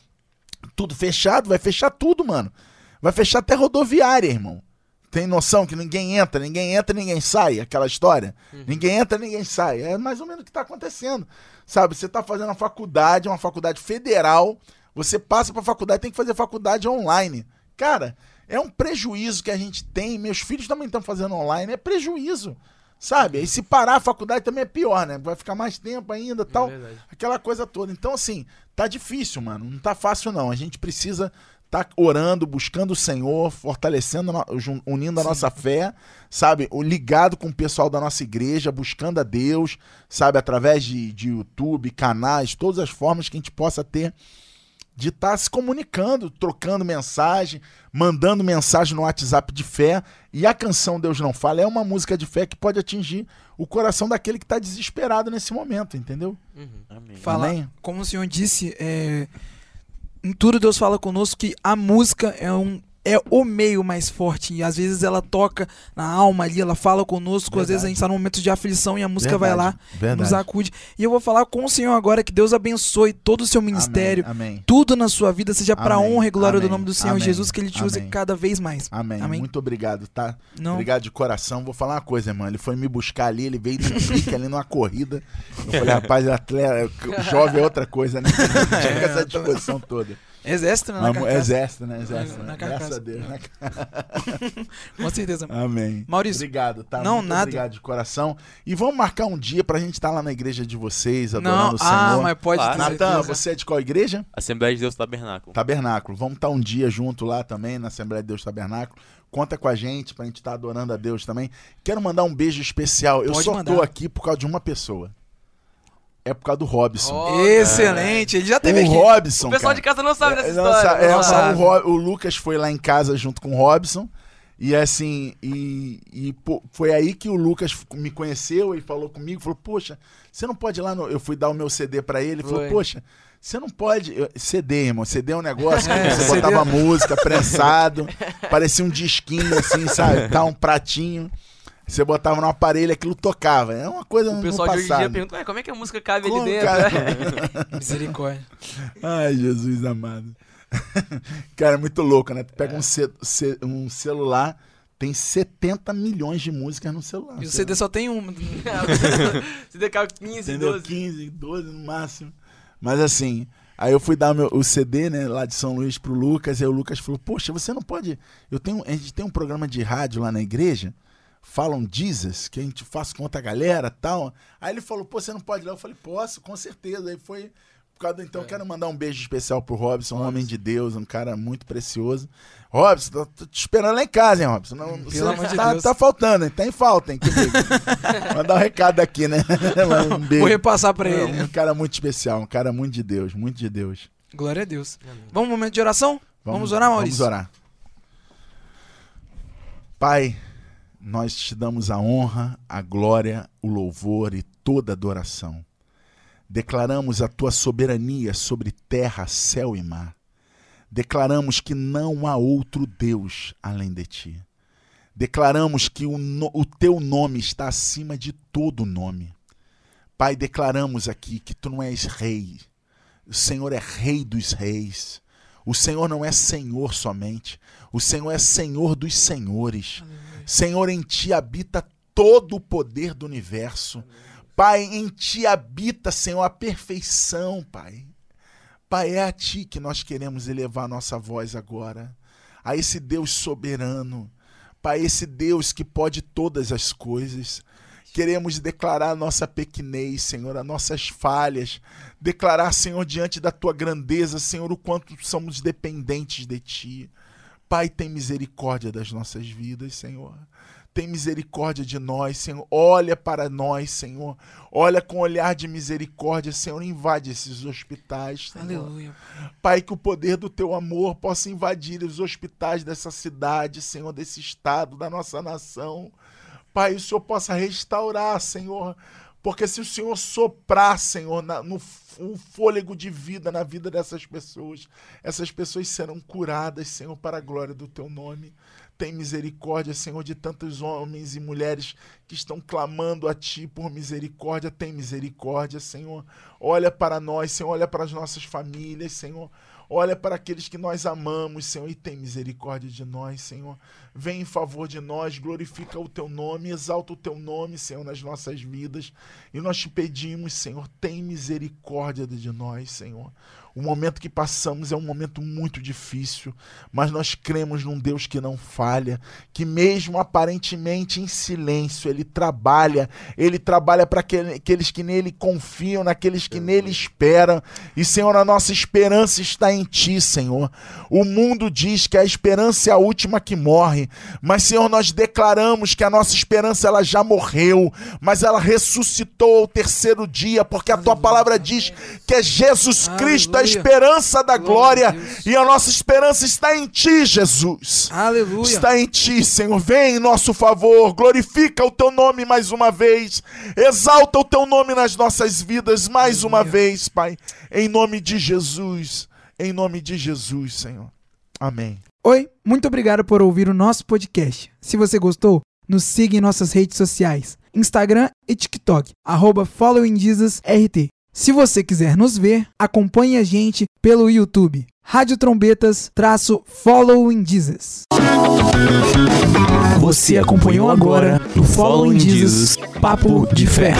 Tudo fechado, vai fechar tudo, mano. Vai fechar até rodoviária, irmão. Tem noção que ninguém entra, ninguém entra, ninguém sai, aquela história? Ninguém entra, ninguém sai. É mais ou menos o que tá acontecendo. Sabe, você tá fazendo uma faculdade, uma faculdade federal, você passa pra faculdade, tem que fazer faculdade online. Cara, é um prejuízo que a gente tem. Meus filhos também estão fazendo online, é prejuízo. Sabe? E se parar a faculdade também é pior, né? Vai ficar mais tempo ainda, tal É verdade. aquela coisa toda. Então, assim, tá difícil, mano. Não tá fácil, não. A gente precisa tá orando, buscando o Senhor, fortalecendo, unindo a nossa fé, sabe? Ligado com o pessoal da nossa igreja, buscando a Deus, sabe? Através de, de YouTube, canais, todas as formas que a gente possa ter de estar se comunicando, trocando mensagem, mandando mensagem no WhatsApp de fé. E a canção Deus Não Fala é uma música de fé que pode atingir o coração daquele que está desesperado nesse momento, entendeu? Amém. Fala, Amém? como o senhor disse, é, em tudo Deus fala conosco que a música é um é o meio mais forte e às vezes ela toca na alma ali, ela fala conosco, às vezes a gente está num momento de aflição e a música vai lá, verdade. nos acude. E eu vou falar com o senhor agora que Deus abençoe todo o seu ministério, Amém. Amém. tudo na sua vida seja para honra e glória do amém, nome do Senhor amém, Jesus, que ele te use amém. cada vez mais. Amém. Amém. Muito obrigado, tá? Não. Obrigado de coração. Vou falar uma coisa, irmão. Ele foi me buscar ali, ele veio pique ali numa corrida. Eu falei, rapaz, atleta, jovem é outra coisa, né? Tinha essa disposição toda. Exército, né? Na carcaça. Exército, né? Exército. Na- né? na Graças a Deus. né? Com certeza. Amém. Maurício, Obrigado, tá? não, Muito nada. Obrigado de coração. E vamos marcar um dia pra gente estar lá na igreja de vocês, adorando não, o Senhor. ah, mas pode Claro. ter Natan, você é de qual igreja? Assembleia de Deus Tabernáculo. Tabernáculo. Vamos estar um dia junto lá também, na Assembleia de Deus Tabernáculo. Conta com a gente pra gente estar adorando a Deus também. Quero mandar um beijo especial. Eu Pode só mandar. tô aqui por causa de uma pessoa. É por causa do Robson. Ó, Excelente, ele já teve o aqui. Robson. O pessoal cara. de casa não sabe dessa É, não, história. é, não sabe. o, Ro- o Lucas foi lá em casa junto com o Robson. E assim, e, e, pô, foi aí que o Lucas me conheceu e falou comigo, falou, poxa, você não pode ir lá no... Eu fui dar o meu CD pra ele, ele falou, Foi. poxa, você não pode... eu- CD, irmão, CD é um negócio É, que você CD. botava música, prensado, parecia um disquinho assim, sabe? Tá um pratinho. Você botava no aparelho, aquilo tocava. É uma coisa O no pessoal de hoje em dia pergunta, "Ué, como é que a música cabe Como, ali dentro? cara? Misericórdia. Ai, Jesus amado. Cara, é muito louco, né? Tu pega um, ce- ce- um celular, tem 70 milhões de músicas no celular. E o CD só tem um. Se decar 15, Entendeu? 12. 15, 12 no máximo. Mas assim, aí eu fui dar meu, o CD, né, lá de São Luís pro Lucas, e aí o Lucas falou: Poxa, você não pode. Eu tenho, a gente tem um programa de rádio lá na igreja, falam Jesus, que a gente faz com outra galera tal. Aí ele falou: Pô, você não pode ir lá? Eu falei: Posso, com certeza. Aí foi. Por causa do, então, eu quero mandar um beijo especial pro Robson, um homem de Deus, um cara muito precioso. Robson, tô, tô te esperando lá em casa, hein, Robson? Não, você amor de tá, Deus. tá faltando, hein? Tá em falta, hein? Mandar um recado aqui, né? um beijo. Vou repassar pra É, ele. Um cara muito especial, um cara muito de Deus, muito de Deus. Glória a Deus. Vamos um momento de oração? Vamos, orar, Maurício? Vamos orar. Pai, nós te damos a honra, a glória, o louvor e toda adoração. Declaramos a tua soberania sobre terra, céu e mar. Declaramos que não há outro Deus além de ti. Declaramos que o, no- o teu nome está acima de todo nome. Pai, declaramos aqui que tu não és rei, o Senhor é Rei dos Reis. O Senhor não é Senhor somente. O Senhor é Senhor dos Senhores. Senhor, em ti habita todo o poder do universo. Pai, em ti habita, Senhor, a perfeição, Pai. Pai, é a ti que nós queremos elevar nossa voz agora. A esse Deus soberano. Pai, esse Deus que pode todas as coisas. Queremos declarar a nossa pequenez, Senhor, as nossas falhas. Declarar, Senhor, diante da tua grandeza, Senhor, o quanto somos dependentes de ti. Pai, tem misericórdia das nossas vidas, Senhor. Tem misericórdia de nós, Senhor. Olha para nós, Senhor. Olha com olhar de misericórdia, Senhor. Invade esses hospitais, Senhor. Aleluia. Pai, que o poder do teu amor possa invadir os hospitais dessa cidade, Senhor, desse estado, da nossa nação. Pai, o Senhor possa restaurar, Senhor. Porque se o Senhor soprar, Senhor, na- no um fôlego de vida na vida dessas pessoas, essas pessoas serão curadas, Senhor, para a glória do teu nome. Tem misericórdia, Senhor, de tantos homens e mulheres que estão clamando a Ti por misericórdia. Tem misericórdia, Senhor. Olha para nós, Senhor. Olha para as nossas famílias, Senhor. Olha para aqueles que nós amamos, Senhor, e tem misericórdia de nós, Senhor. Vem em favor de nós, glorifica o teu nome, exalta o teu nome, Senhor, nas nossas vidas. E nós te pedimos, Senhor, tem misericórdia de nós, Senhor. O momento que passamos é um momento muito difícil, mas nós cremos num Deus que não falha, que mesmo aparentemente em silêncio, ele trabalha, ele trabalha para aqueles que nele confiam, naqueles que nele esperam. E, Senhor, a nossa esperança está em ti, Senhor. O mundo diz que a esperança é a última que morre, mas, Senhor, nós declaramos que a nossa esperança ela já morreu, mas ela ressuscitou ao terceiro dia, porque a tua palavra diz que é Jesus Cristo a esperança da Glória e a nossa esperança está em ti, Jesus. Aleluia. Está em ti, Senhor. Vem em nosso favor. Glorifica o teu nome mais uma vez. Exalta o teu nome nas nossas vidas mais uma vez, Pai. Em nome de Jesus. Em nome de Jesus, Senhor. Amém. Oi, muito obrigado por ouvir o nosso podcast. Se você gostou, nos siga em nossas redes sociais, Instagram e TikTok, arroba Following Jesus RT. Se você quiser nos ver, acompanhe a gente pelo YouTube, Rádio Trombetas, traço Following Jesus. Você acompanhou agora no Following Jesus, Papo de Fé.